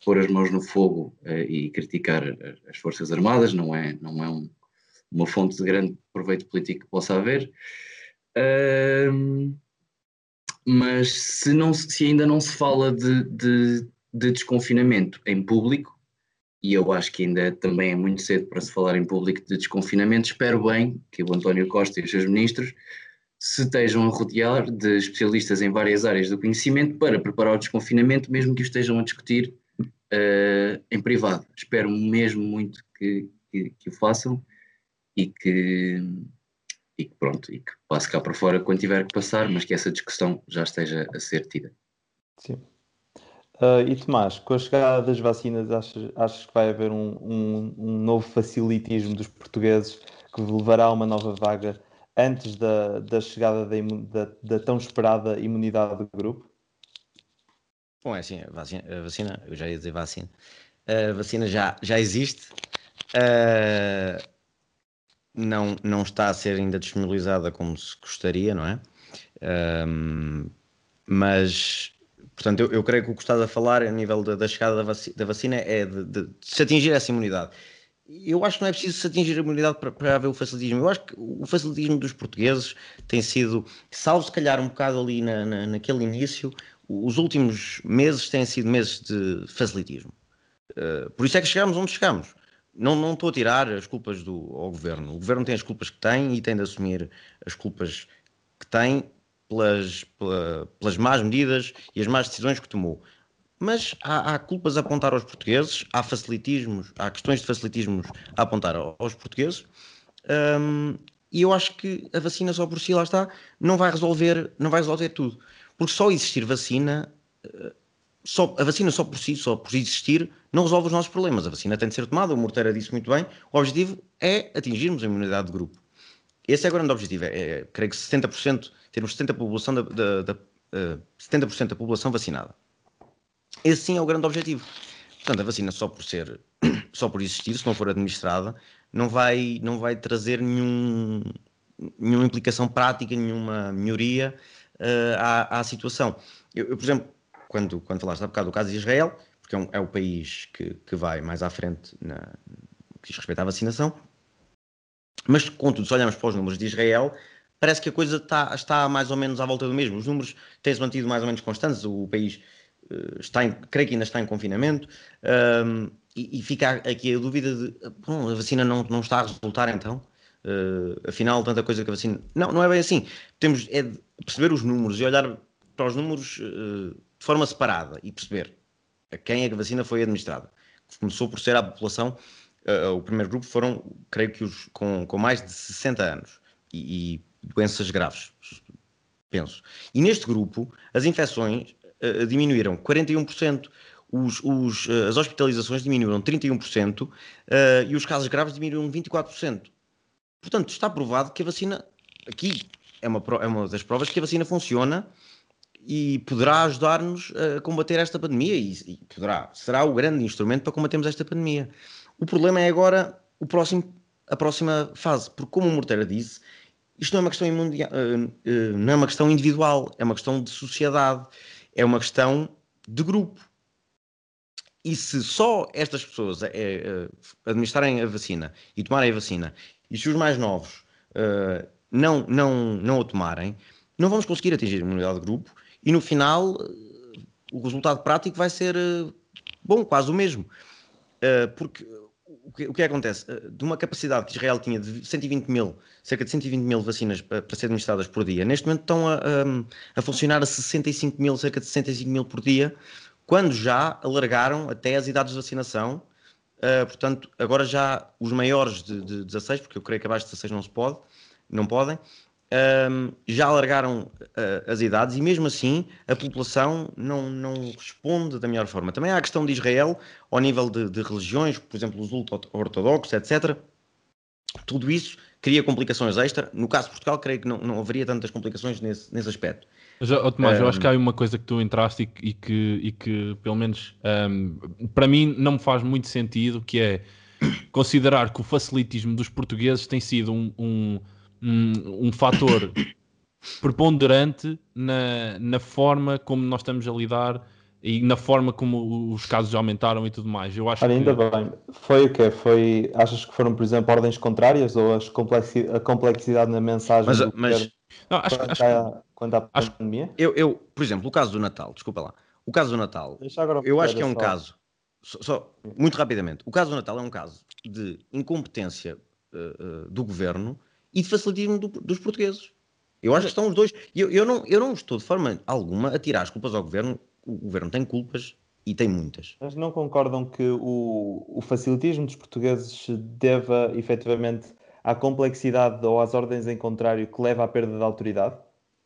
pôr as mãos no fogo uh, e criticar as Forças Armadas, não é, não é um, uma fonte de grande proveito político que possa haver. Uh, mas se, não, se ainda não se fala de, de, de, desconfinamento em público, e eu acho que ainda também é muito cedo para se falar em público de desconfinamento, espero bem que o António Costa e os seus ministros se estejam a rodear de especialistas em várias áreas do conhecimento para preparar o desconfinamento, mesmo que o estejam a discutir uh, em privado. Espero mesmo muito que, que, que o façam e que, e que pronto, e que passe cá para fora quando tiver que passar, mas que essa discussão já esteja a ser tida. Sim. Uh, e Tomás, com a chegada das vacinas, achas, achas que vai haver um, um, um, novo facilitismo dos portugueses que levará a uma nova vaga antes da, da chegada da, da, da tão esperada imunidade do grupo? Bom, é assim, a vacina, a vacina, eu já ia dizer vacina, a vacina já, já existe. Uh, não, não está a ser ainda disponibilizada como se gostaria, não é? Um, mas, portanto, eu, eu, creio que o que estás a falar a nível da, da chegada da, vaci da, vacina é de, de, de, se atingir essa imunidade. Eu acho que não é preciso se atingir a imunidade para, para haver o facilitismo. Eu acho que o facilitismo dos portugueses tem sido, salvo se calhar um bocado ali na, na, naquele início, os últimos meses têm sido meses de facilitismo. Uh, por isso é que chegamos onde chegamos não, não estou a tirar as culpas do, ao governo. O governo tem as culpas que tem e tem de assumir as culpas que tem pelas, pela, pelas más medidas e as más decisões que tomou. Mas há, há, culpas a apontar aos portugueses, há facilitismos, há questões de facilitismos a apontar aos portugueses. Um, e eu acho que a vacina só por si lá está não vai resolver, não vai resolver tudo. Porque só existir vacina só, a vacina só por si, só por existir, não resolve os nossos problemas. A vacina tem de ser tomada, o Morteira disse muito bem. O objetivo é atingirmos a imunidade de grupo. Esse é o grande objetivo. É, é creio que 70%, termos 70% da população, da, da, da, uh, eh, 70% da população vacinada. Esse sim é o grande objetivo. Portanto, a vacina só por ser, só por existir, se não for administrada, não vai, não vai trazer nenhum, nenhuma implicação prática, nenhuma melhoria uh, à, à situação. Eu, eu, por exemplo, quando, quando falaste há bocado do caso de Israel, porque é, um, é o país que, que vai mais à frente na, no que diz respeito à vacinação. Mas, contudo, se olharmos para os números de Israel, parece que a coisa está, está mais ou menos à volta do mesmo. Os números têm-se mantido mais ou menos constantes. O país uh, está, em, creio que ainda está em confinamento. Um, e, e, fica aqui a dúvida de, bom, a vacina não, não está a resultar então? Uh, afinal, tanta coisa que a vacina... Não, não é bem assim. Temos é de perceber os números e olhar para os números uh, de forma separada e perceber a quem é a vacina foi administrada. Começou por ser a população, uh, o primeiro grupo foram, creio que os com, com mais de 60 anos e, e doenças graves, penso. E neste grupo, as infecções uh, diminuíram 41%, os, os, uh, as hospitalizações diminuíram 31% e os casos graves diminuíram 24%. Portanto, está provado que a vacina, aqui é uma, é uma das provas que a vacina funciona e poderá ajudar-nos a combater esta pandemia e, e, poderá, será o grande instrumento para combatermos esta pandemia. O problema é agora o próximo, a próxima fase, porque como o Morteira disse, isto não é uma questão uh, uh, não é uma questão individual, é uma questão de sociedade, é uma questão de grupo. E se só estas pessoas é, é, administrarem a vacina e tomarem a vacina, e se os mais novos não, não, não a tomarem, não vamos conseguir atingir a imunidade de grupo e no final o resultado prático vai ser eh, bom, quase o mesmo. Eh, porque o que, o que acontece? Eh, de uma capacidade que Israel tinha de 120 mil, cerca de 120 mil vacinas para, para ser administradas por dia, neste momento estão a, a, funcionar a 65 mil, cerca de 65 mil por dia, quando já alargaram até as idades de vacinação. Portanto, agora já os maiores de, de 16, porque eu creio que abaixo de 16 não se pode, não podem, um, já alargaram uh, as idades e mesmo assim a população não, não responde da melhor forma. Também há a questão de Israel, ao nível de, de religiões, por exemplo, os ultra-ortodoxos, etc. Tudo isso cria complicações extra. No caso de Portugal, creio que não, não haveria tantas complicações nesse, nesse aspecto. Já, oh, Tomás, um, eu acho que há uma coisa que tu entraste e, e que, e que, pelo menos, um, para mim, não me faz muito sentido, que é considerar que o facilitismo dos portugueses tem sido um, um um, um fator preponderante na, na forma como nós estamos a lidar e na forma como os casos aumentaram e tudo mais. Eu acho Olha, que... ainda bem. Foi o quê? Foi, achas que foram, por exemplo, ordens contrárias ou as complexi... a complexidade na mensagem? Mas, mas Não, acho, quando, acho, há, quando há acho- pandemia? Eu, eu, por exemplo, o caso do Natal, desculpa lá. O caso do Natal, Deixa agora eu acho que é um só- caso, só, só- muito rapidamente, o caso do Natal é um caso de incompetência eh, eh, do governo e de facilitismo do- dos portugueses. Eu acho que estão os dois. Eu, eu, não, eu não estou de forma alguma a tirar as culpas ao governo. O governo tem culpas e tem muitas. Mas não concordam que o, o facilitismo dos portugueses se deva efetivamente à complexidade ou às ordens em contrário que leva à perda da autoridade?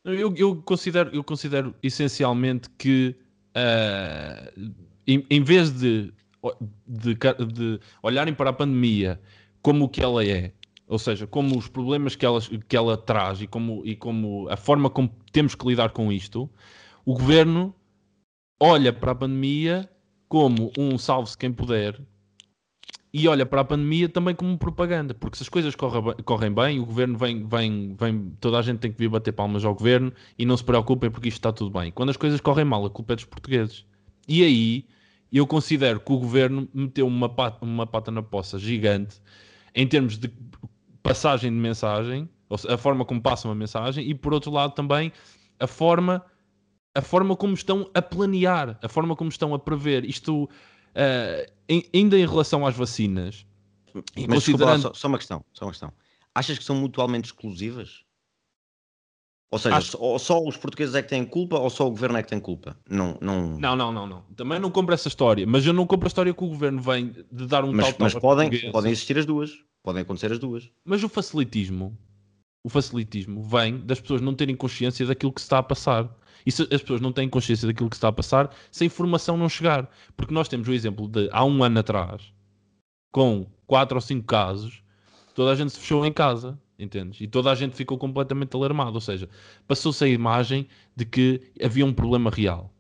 Eu, eu considero, eu considero essencialmente que ah, em, em vez de, de, de olharem para a pandemia como o que ela é, ou seja, como os problemas que ela, que ela traz e como, e como a forma como temos que lidar com isto, o governo olha para a pandemia como um salve-se quem puder e olha para a pandemia também como propaganda, porque se as coisas correm bem, o governo vem, vem, vem, toda a gente tem que vir bater palmas ao governo e não se preocupem porque isto está tudo bem. Quando as coisas correm mal, a culpa é dos portugueses. E aí eu considero que o governo meteu uma pata, uma pata na poça gigante em termos de passagem de mensagem, a forma como passam a mensagem, e por outro lado também a forma, a forma como estão a planear, a forma como estão a prever. Isto eh, em- ainda em relação às vacinas, Mas desculpa considerando. só, só uma questão, só uma questão. Achas que são mutualmente exclusivas? Ou seja, Acho- só, ou só os portugueses é que têm culpa ou só o governo é que tem culpa? Não, não. Não, não, não, não. Também não compro essa história, mas eu não compro a história que o governo vem de dar um mas tal mas tal podem, podem existir as duas. Podem acontecer as duas. Mas o facilitismo, o facilitismo vem das pessoas não terem consciência daquilo que se está a passar. E se as pessoas não têm consciência daquilo que se está a passar, se a informação não chegar. Porque nós temos o exemplo de há um ano atrás, com quatro ou cinco casos, toda a gente se fechou em casa, entendes? E toda a gente ficou completamente alarmado. Ou seja, passou-se a imagem de que havia um problema real.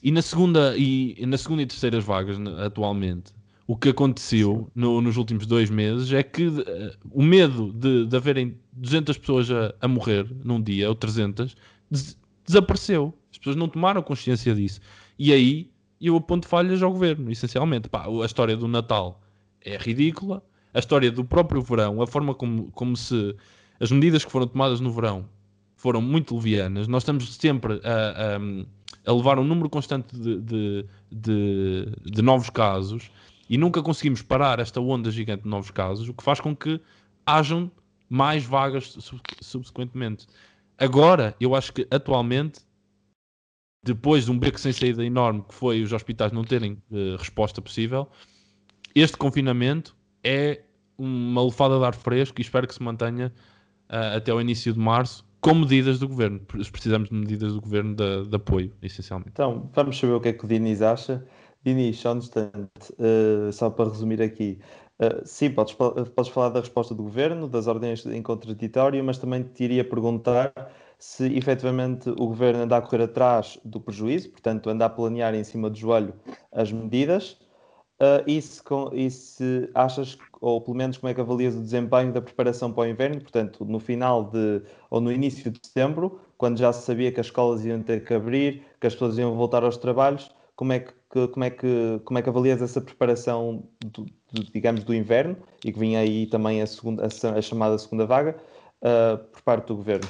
E na segunda e, na segunda e terceiras vagas, atualmente, o que aconteceu no- nos últimos dois meses é que eh, o medo de, de haverem 200 pessoas a, a morrer num dia, ou 300, des- desapareceu. As pessoas não tomaram consciência disso. E aí eu aponto falhas ao governo, essencialmente. Pá, a história do Natal é ridícula. A história do próprio verão, a forma como, como se as medidas que foram tomadas no verão foram muito levianas. Nós estamos sempre a, a- a levar um número constante de, de- de- de novos casos e nunca conseguimos parar esta onda gigante de novos casos, o que faz com que hajam mais vagas sub- subsequentemente. Agora, eu acho que atualmente, depois de um beco sem saída enorme que foi os hospitais não terem eh, resposta possível, este confinamento é uma lefada de ar fresco e espero que se mantenha ah, até o início de março com medidas do governo. Precisamos de medidas do governo de, de apoio, essencialmente. Então, vamos saber o que é que o Diniz acha. Diniz, só um instante, eh, só para resumir aqui. Eh, sim, podes, podes falar da resposta do governo, das ordens em contraditório, mas também te iria perguntar se efetivamente o governo anda a correr atrás do prejuízo, portanto, anda a planear em cima do joelho as medidas, eh, e, se, com- e se achas, ou pelo menos como é que avalias o desempenho da preparação para o inverno, portanto, no final de, ou no início de setembro, quando já se sabia que as escolas iam ter que abrir, que as pessoas iam voltar aos trabalhos, como é que, como é que, como é que avalias essa preparação, do, do, digamos, do inverno, e que vinha aí também a, segunda, a, a chamada segunda vaga, ah, por parte do governo?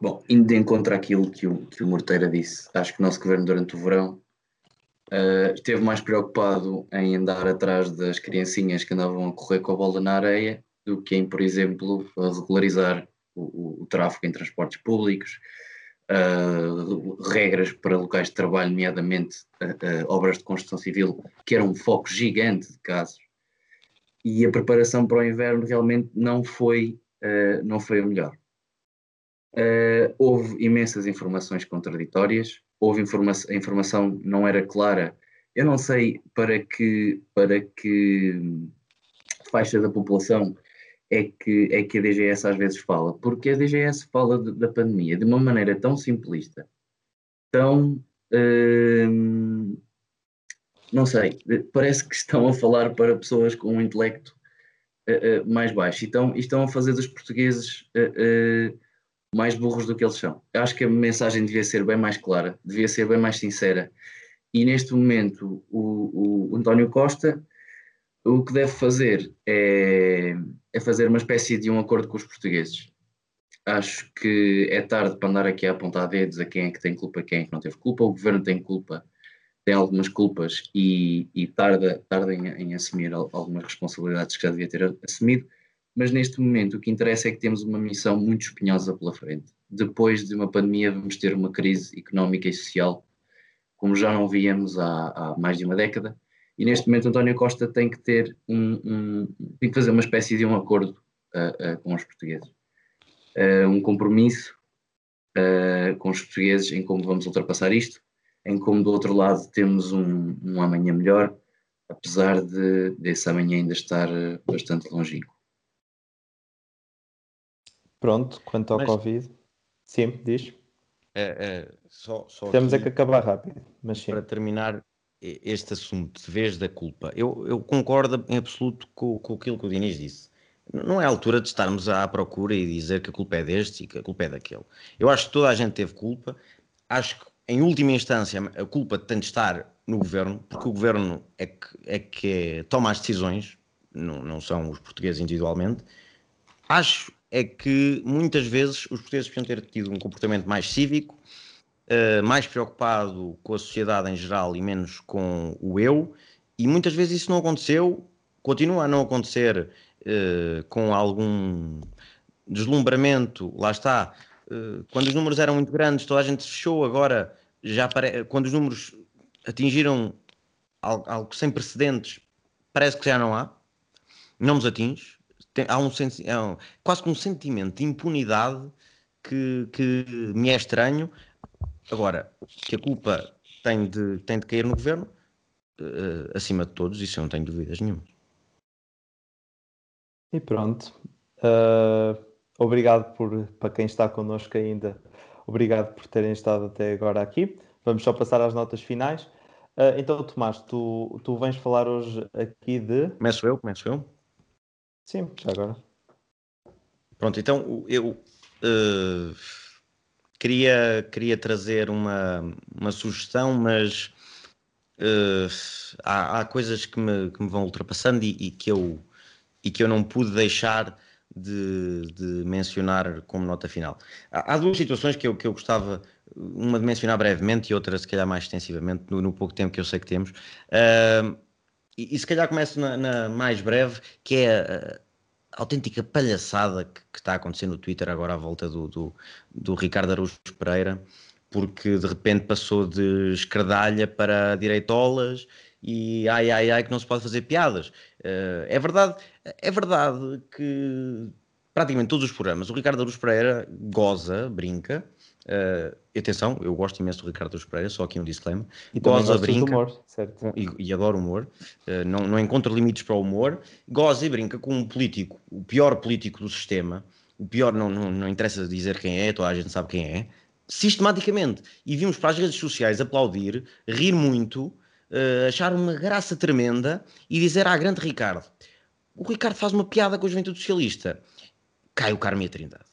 Bom, indo de encontro àquilo que o, que o Morteira disse, acho que o nosso governo durante o verão eh, esteve mais preocupado em andar atrás das criancinhas que andavam a correr com a bola na areia do que em, por exemplo, regularizar o, o- o tráfego em transportes públicos, eh, regras para locais de trabalho, nomeadamente eh, obras de construção civil, que era um foco gigante de casos. E a preparação para o inverno realmente não foi, não foi a melhor. Uh, houve imensas informações contraditórias, houve informa a informação não era clara. Eu não sei para que, para que faixa da população é que, é que a DGS às vezes fala, porque a DGS fala de- da pandemia de uma maneira tão simplista, tão. hum, não sei, parece que estão a falar para pessoas com um intelecto uh, uh, mais baixo e estão, e estão a fazer dos portugueses. uh, mais burros do que eles são. Acho que a mensagem devia ser bem mais clara, devia ser bem mais sincera. E neste momento, o, o António Costa o que deve fazer é, é fazer uma espécie de um acordo com os portugueses. acho que é tarde para andar aqui a apontar dedos a quem é que tem culpa, quem é que não teve culpa. O governo tem culpa, tem algumas culpas e, e tarda, tarda em, em assumir algumas responsabilidades que já devia ter assumido. Mas neste momento o que interessa é que temos uma missão muito espinhosa pela frente. Depois de uma pandemia, vamos ter uma crise económica e social como já não víamos há, há mais de uma década. E neste momento António Costa tem que ter um, um tem que fazer uma espécie de um acordo uh, uh, com os portugueses, uh, um compromisso com os portugueses em como vamos ultrapassar isto, em como do outro lado temos um, um amanhã melhor, apesar de desse amanhã ainda estar bastante longínquo. Pronto, quanto ao Mas... Covid, sim, diz. É, é, só, só Temos aqui, é que acabar rápido, mas sim. Para terminar este assunto de vez da culpa, eu, eu concordo em absoluto com, com aquilo que o Diniz disse. Não é a altura de estarmos à procura e dizer que a culpa é deste e que a culpa é daquele. Eu acho que toda a gente teve culpa. Acho que, em última instância, a culpa tem de estar no governo, porque o governo é que, é que toma as decisões, não, não são os portugueses individualmente. Acho é que muitas vezes os portugueses podiam ter tido um comportamento mais cívico, uh, mais preocupado com a sociedade em geral e menos com o eu, e muitas vezes isso não aconteceu, continua a não acontecer uh, com algum deslumbramento, lá está. Uh, quando os números eram muito grandes, toda a gente se fechou, agora já pare... quando os números atingiram algo, algo sem precedentes, parece que já não há, não nos atinge tem, há um, é um, quase que um sentimento de impunidade que, que me é estranho. Agora, que a culpa tem de, tem de cair no governo, uh, acima de todos, isso eu não tenho dúvidas nenhuma. E pronto. Uh, obrigado por, para quem está connosco ainda. Obrigado por terem estado até agora aqui. Vamos só passar às notas finais. Uh, então, Tomás, tu, tu vens falar hoje aqui de. Começo eu, começo eu. Sim, já agora. Pronto, então eu uh, queria, queria trazer uma, uma sugestão, mas uh, há, há, coisas que me, que me vão ultrapassando e, e, que eu, e que eu não pude deixar de, de mencionar como nota final. Há, há, duas situações que eu, que eu gostava, uma de mencionar brevemente e outra se calhar mais extensivamente, no, no pouco tempo que eu sei que temos. Uh, e, e se calhar começo na, na, mais breve, que é a autêntica palhaçada que, que, está acontecendo no Twitter agora à volta do, do, do Ricardo Araújo Pereira, porque de repente passou de escardalha para direitolas e ai ai ai que não se pode fazer piadas. Uh, é verdade, é verdade que praticamente todos os programas o Ricardo Aruz Pereira goza, brinca, Uh, atenção, eu gosto imenso do Ricardo Pereira, só aqui um disclaimer. E goza, brinca. Humor, e, e, adoro humor. Uh, não, não encontra limites para o humor. Goza e brinca com um político, o pior político do sistema. O pior, não, não, não interessa dizer quem é, toda a gente sabe quem é. Sistematicamente. E vimos para as redes sociais aplaudir, rir muito, uh, achar uma graça tremenda e dizer à grande Ricardo: o Ricardo faz uma piada com a juventude socialista. Cai o Carme a Trindade.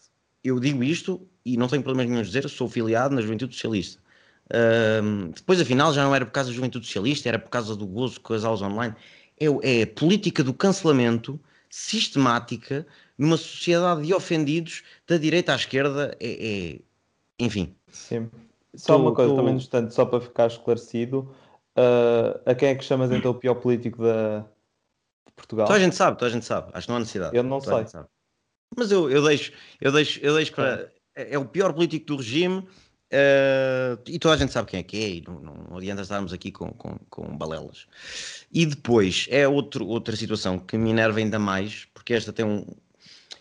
Eu digo isto e não tenho problemas nenhum de dizer, sou filiado na Juventude Socialista. Depois, afinal, já não era por causa da Juventude Socialista, era por causa do gozo com as aulas online. É, é a política do cancelamento sistemática numa sociedade de ofendidos da direita à esquerda. É, é... enfim. Sim. Só uma coisa, também, no só para ficar esclarecido, uh, a quem é que chamas então o pior político da, de Portugal? Toda a gente sabe, toda a gente sabe. Acho que não há necessidade. Eu não toda sei. Mas eu, eu deixo, eu deixo, eu deixo para. É, é o pior político do regime uh, e toda a gente sabe quem é que é, e não, não adianta estarmos aqui com, com, com balelas. E depois é outro, outra situação que me enerva ainda mais, porque esta tem um.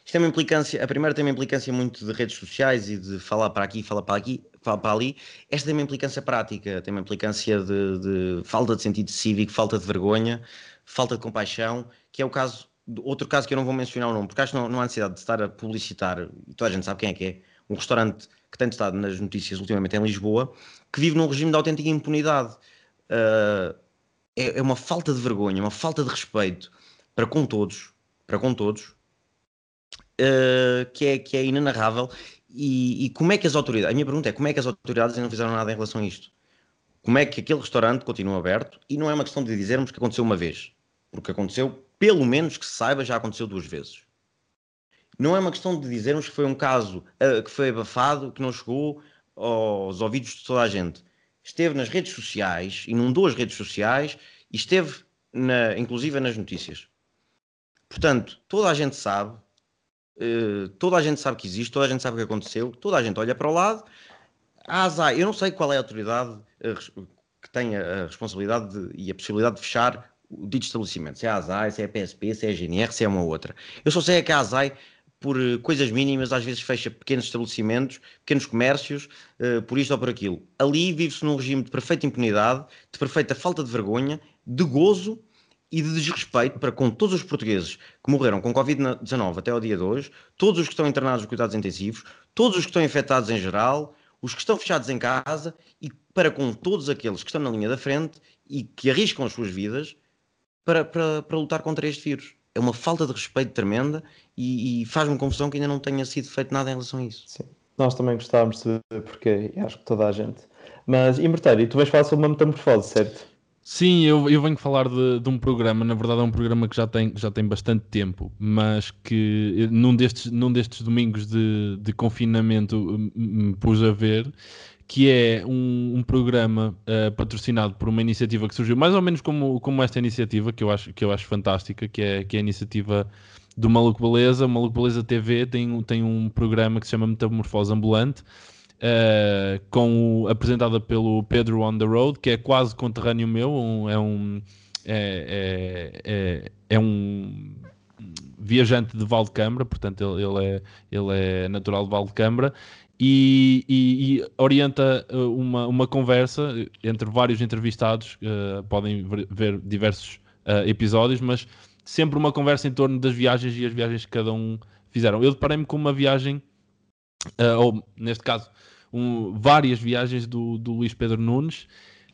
Isto tem uma implicância, a primeira tem uma implicância muito de redes sociais e de falar para aqui, falar para aqui, falar para ali. Esta tem uma implicância prática, tem uma implicância de, de falta de sentido cívico, falta de vergonha, falta de compaixão, que é o caso outro caso que eu não vou mencionar o nome, porque acho que não, não há necessidade de estar a publicitar, e toda a gente sabe quem é que é, um restaurante que tem estado nas notícias ultimamente em Lisboa, que vive num regime de autêntica impunidade. Uh, é, é, uma falta de vergonha, uma falta de respeito para com todos, para com todos, uh, que, é, que é inenarrável. E, e, como é que as autoridades, a minha pergunta é como é que as autoridades não fizeram nada em relação a isto? Como é que aquele restaurante continua aberto? E não é uma questão de dizermos que aconteceu uma vez, porque aconteceu, pelo menos que se saiba, já aconteceu duas vezes. Não é uma questão de dizermos que foi um caso uh, que foi abafado, que não chegou aos ouvidos de toda a gente. Esteve nas redes sociais, inundou as redes sociais e esteve, na, inclusive, nas notícias. Portanto, toda a gente sabe, uh, toda a gente sabe que existe, toda a gente sabe o que aconteceu, toda a gente olha para o lado. A eu não sei qual é a autoridade uh, que tem a responsabilidade de, e a possibilidade de fechar o dito estabelecimento. Se é a ASAI, se é a PSP, se é a GNR, se é uma outra. Eu só sei é que a ASAI por eh, coisas mínimas, às vezes fecha pequenos estabelecimentos, pequenos comércios, uh, por isto ou por aquilo. Ali vive-se num regime de perfeita impunidade, de perfeita falta de vergonha, de gozo e de desrespeito para com todos os portugueses que morreram com Covid-19 até ao dia de hoje, todos os que estão internados nos cuidados intensivos, todos os que estão infectados em geral, os que estão fechados em casa e para com todos aqueles que estão na linha da frente e que arriscam as suas vidas para, para, para lutar contra este vírus é uma falta de respeito tremenda e, e faz-me confusão que ainda não tenha sido feito nada em relação a isso. Sim. Nós também gostávamos de saber porquê, acho que toda a gente. Mas, e tu vais falar sobre uma metamorfose, certo? Sim, eu, eu venho falar de, de, um programa, na verdade é um programa que já tem, já tem bastante tempo, mas que num destes, num destes domingos de, de confinamento me pus a ver que é um, um programa uh, patrocinado por uma iniciativa que surgiu mais ou menos como, como esta iniciativa, que eu acho, que eu acho fantástica, que é, que é a iniciativa do Maluco Beleza. O Maluco Beleza TV tem, tem um programa que se chama Metamorfose Ambulante, uh, com apresentada pelo Pedro On The Road, que é quase conterrâneo meu, um, é um... É, é, é, é um viajante de Valdecambra, portanto ele, ele, é, ele é natural de Valdecambra e, e, e, orienta eh, uma, uma conversa entre vários entrevistados, uh, podem ver, ver diversos uh, episódios, mas sempre uma conversa em torno das viagens e as viagens que cada um fizeram. Eu deparei-me com uma viagem, uh, ou neste caso, um, várias viagens do, do Luís Pedro Nunes,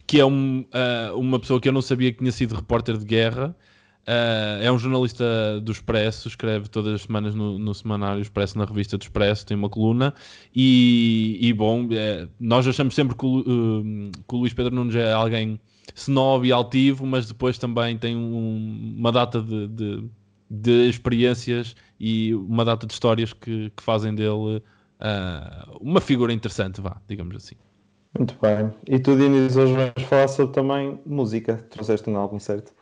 que é um, uma pessoa que eu não sabia que tinha sido repórter de guerra, Uh, é um jornalista do Expresso, escreve todas as semanas no, no semanário Expresso, na revista do Expresso, tem uma coluna. E, e bom, é, nós achamos sempre que o, uh, que o, Luís Pedro Nunes é alguém snob e altivo, mas depois também tem um, uma data de, de, de, experiências e uma data de histórias que, que fazem dele uh, uma figura interessante, vá, digamos assim. Muito bem. E tu, Diniz, hoje vais falar sobre também música. Trouxeste um álbum, certo?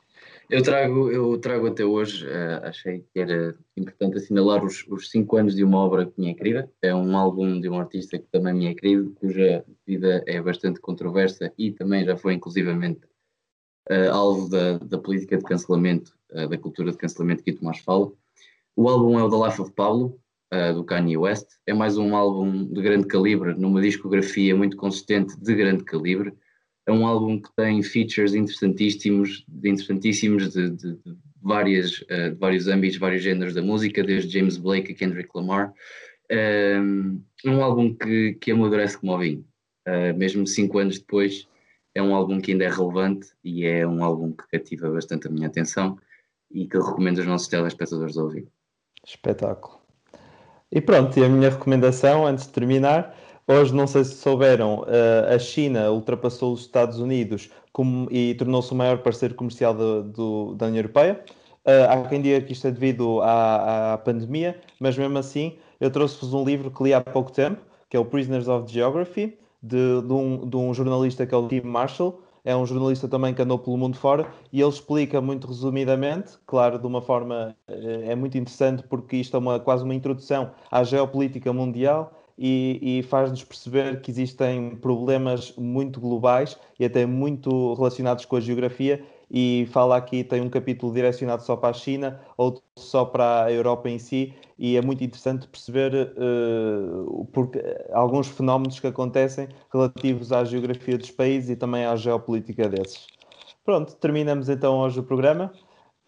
Eu trago, eu trago até hoje, uh, achei que era importante assinalar os, os cinco anos de uma obra que me é querida. É um álbum de um artista que também me é querido, cuja vida é bastante controversa e também já foi inclusivamente uh, alvo da, da política de cancelamento, uh, da cultura de cancelamento que Tomás fala. O álbum é o The Life of Pablo, do Kanye West. É mais um álbum de grande calibre, numa discografia muito consistente de grande calibre é um álbum que tem features interessantíssimos, interessantíssimos de, de, de várias, uh, de vários âmbitos, vários géneros da música, desde James Blake a Kendrick Lamar. Um, é um álbum que, que amadurece como vinho. Uh, mesmo cinco anos depois, é um álbum que ainda é relevante e é um álbum que cativa bastante a minha atenção e que recomendo aos nossos telespectadores ouvir. Espetáculo. E pronto, e a minha recomendação, antes de terminar, Hoje, não sei se souberam, eh, a China ultrapassou os Estados Unidos e tornou-se o maior parceiro comercial de, do, da União Europeia. Eh, há quem diga que isto é devido à, à pandemia, mas mesmo assim, eu trouxe-vos um livro que li há pouco tempo, que é o Prisoners of Geography, de, de, um, de um jornalista que é o Tim Marshall. É um jornalista também que andou pelo mundo fora e ele explica muito resumidamente, claro, de uma forma eh, é muito interessante porque isto é uma, quase uma introdução à geopolítica mundial e, e faz-nos perceber que existem problemas muito globais e até muito relacionados com a geografia. E fala aqui, tem um capítulo direcionado só para a China, outro só para a Europa em si, e é muito interessante perceber uh, porque, alguns fenómenos que acontecem relativos à geografia dos países e também à geopolítica desses. Pronto, terminamos então hoje o programa.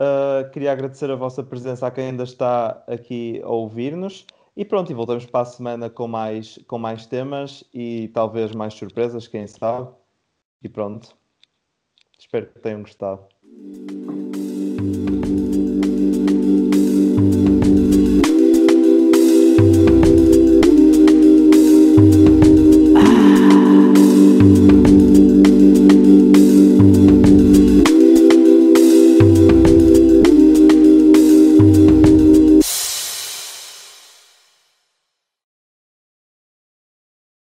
Uh, queria agradecer a vossa presença a quem ainda está aqui a ouvir-nos. E pronto, e voltamos para a semana com mais, com mais temas e talvez mais surpresas, quem sabe. E pronto. Espero que tenham gostado.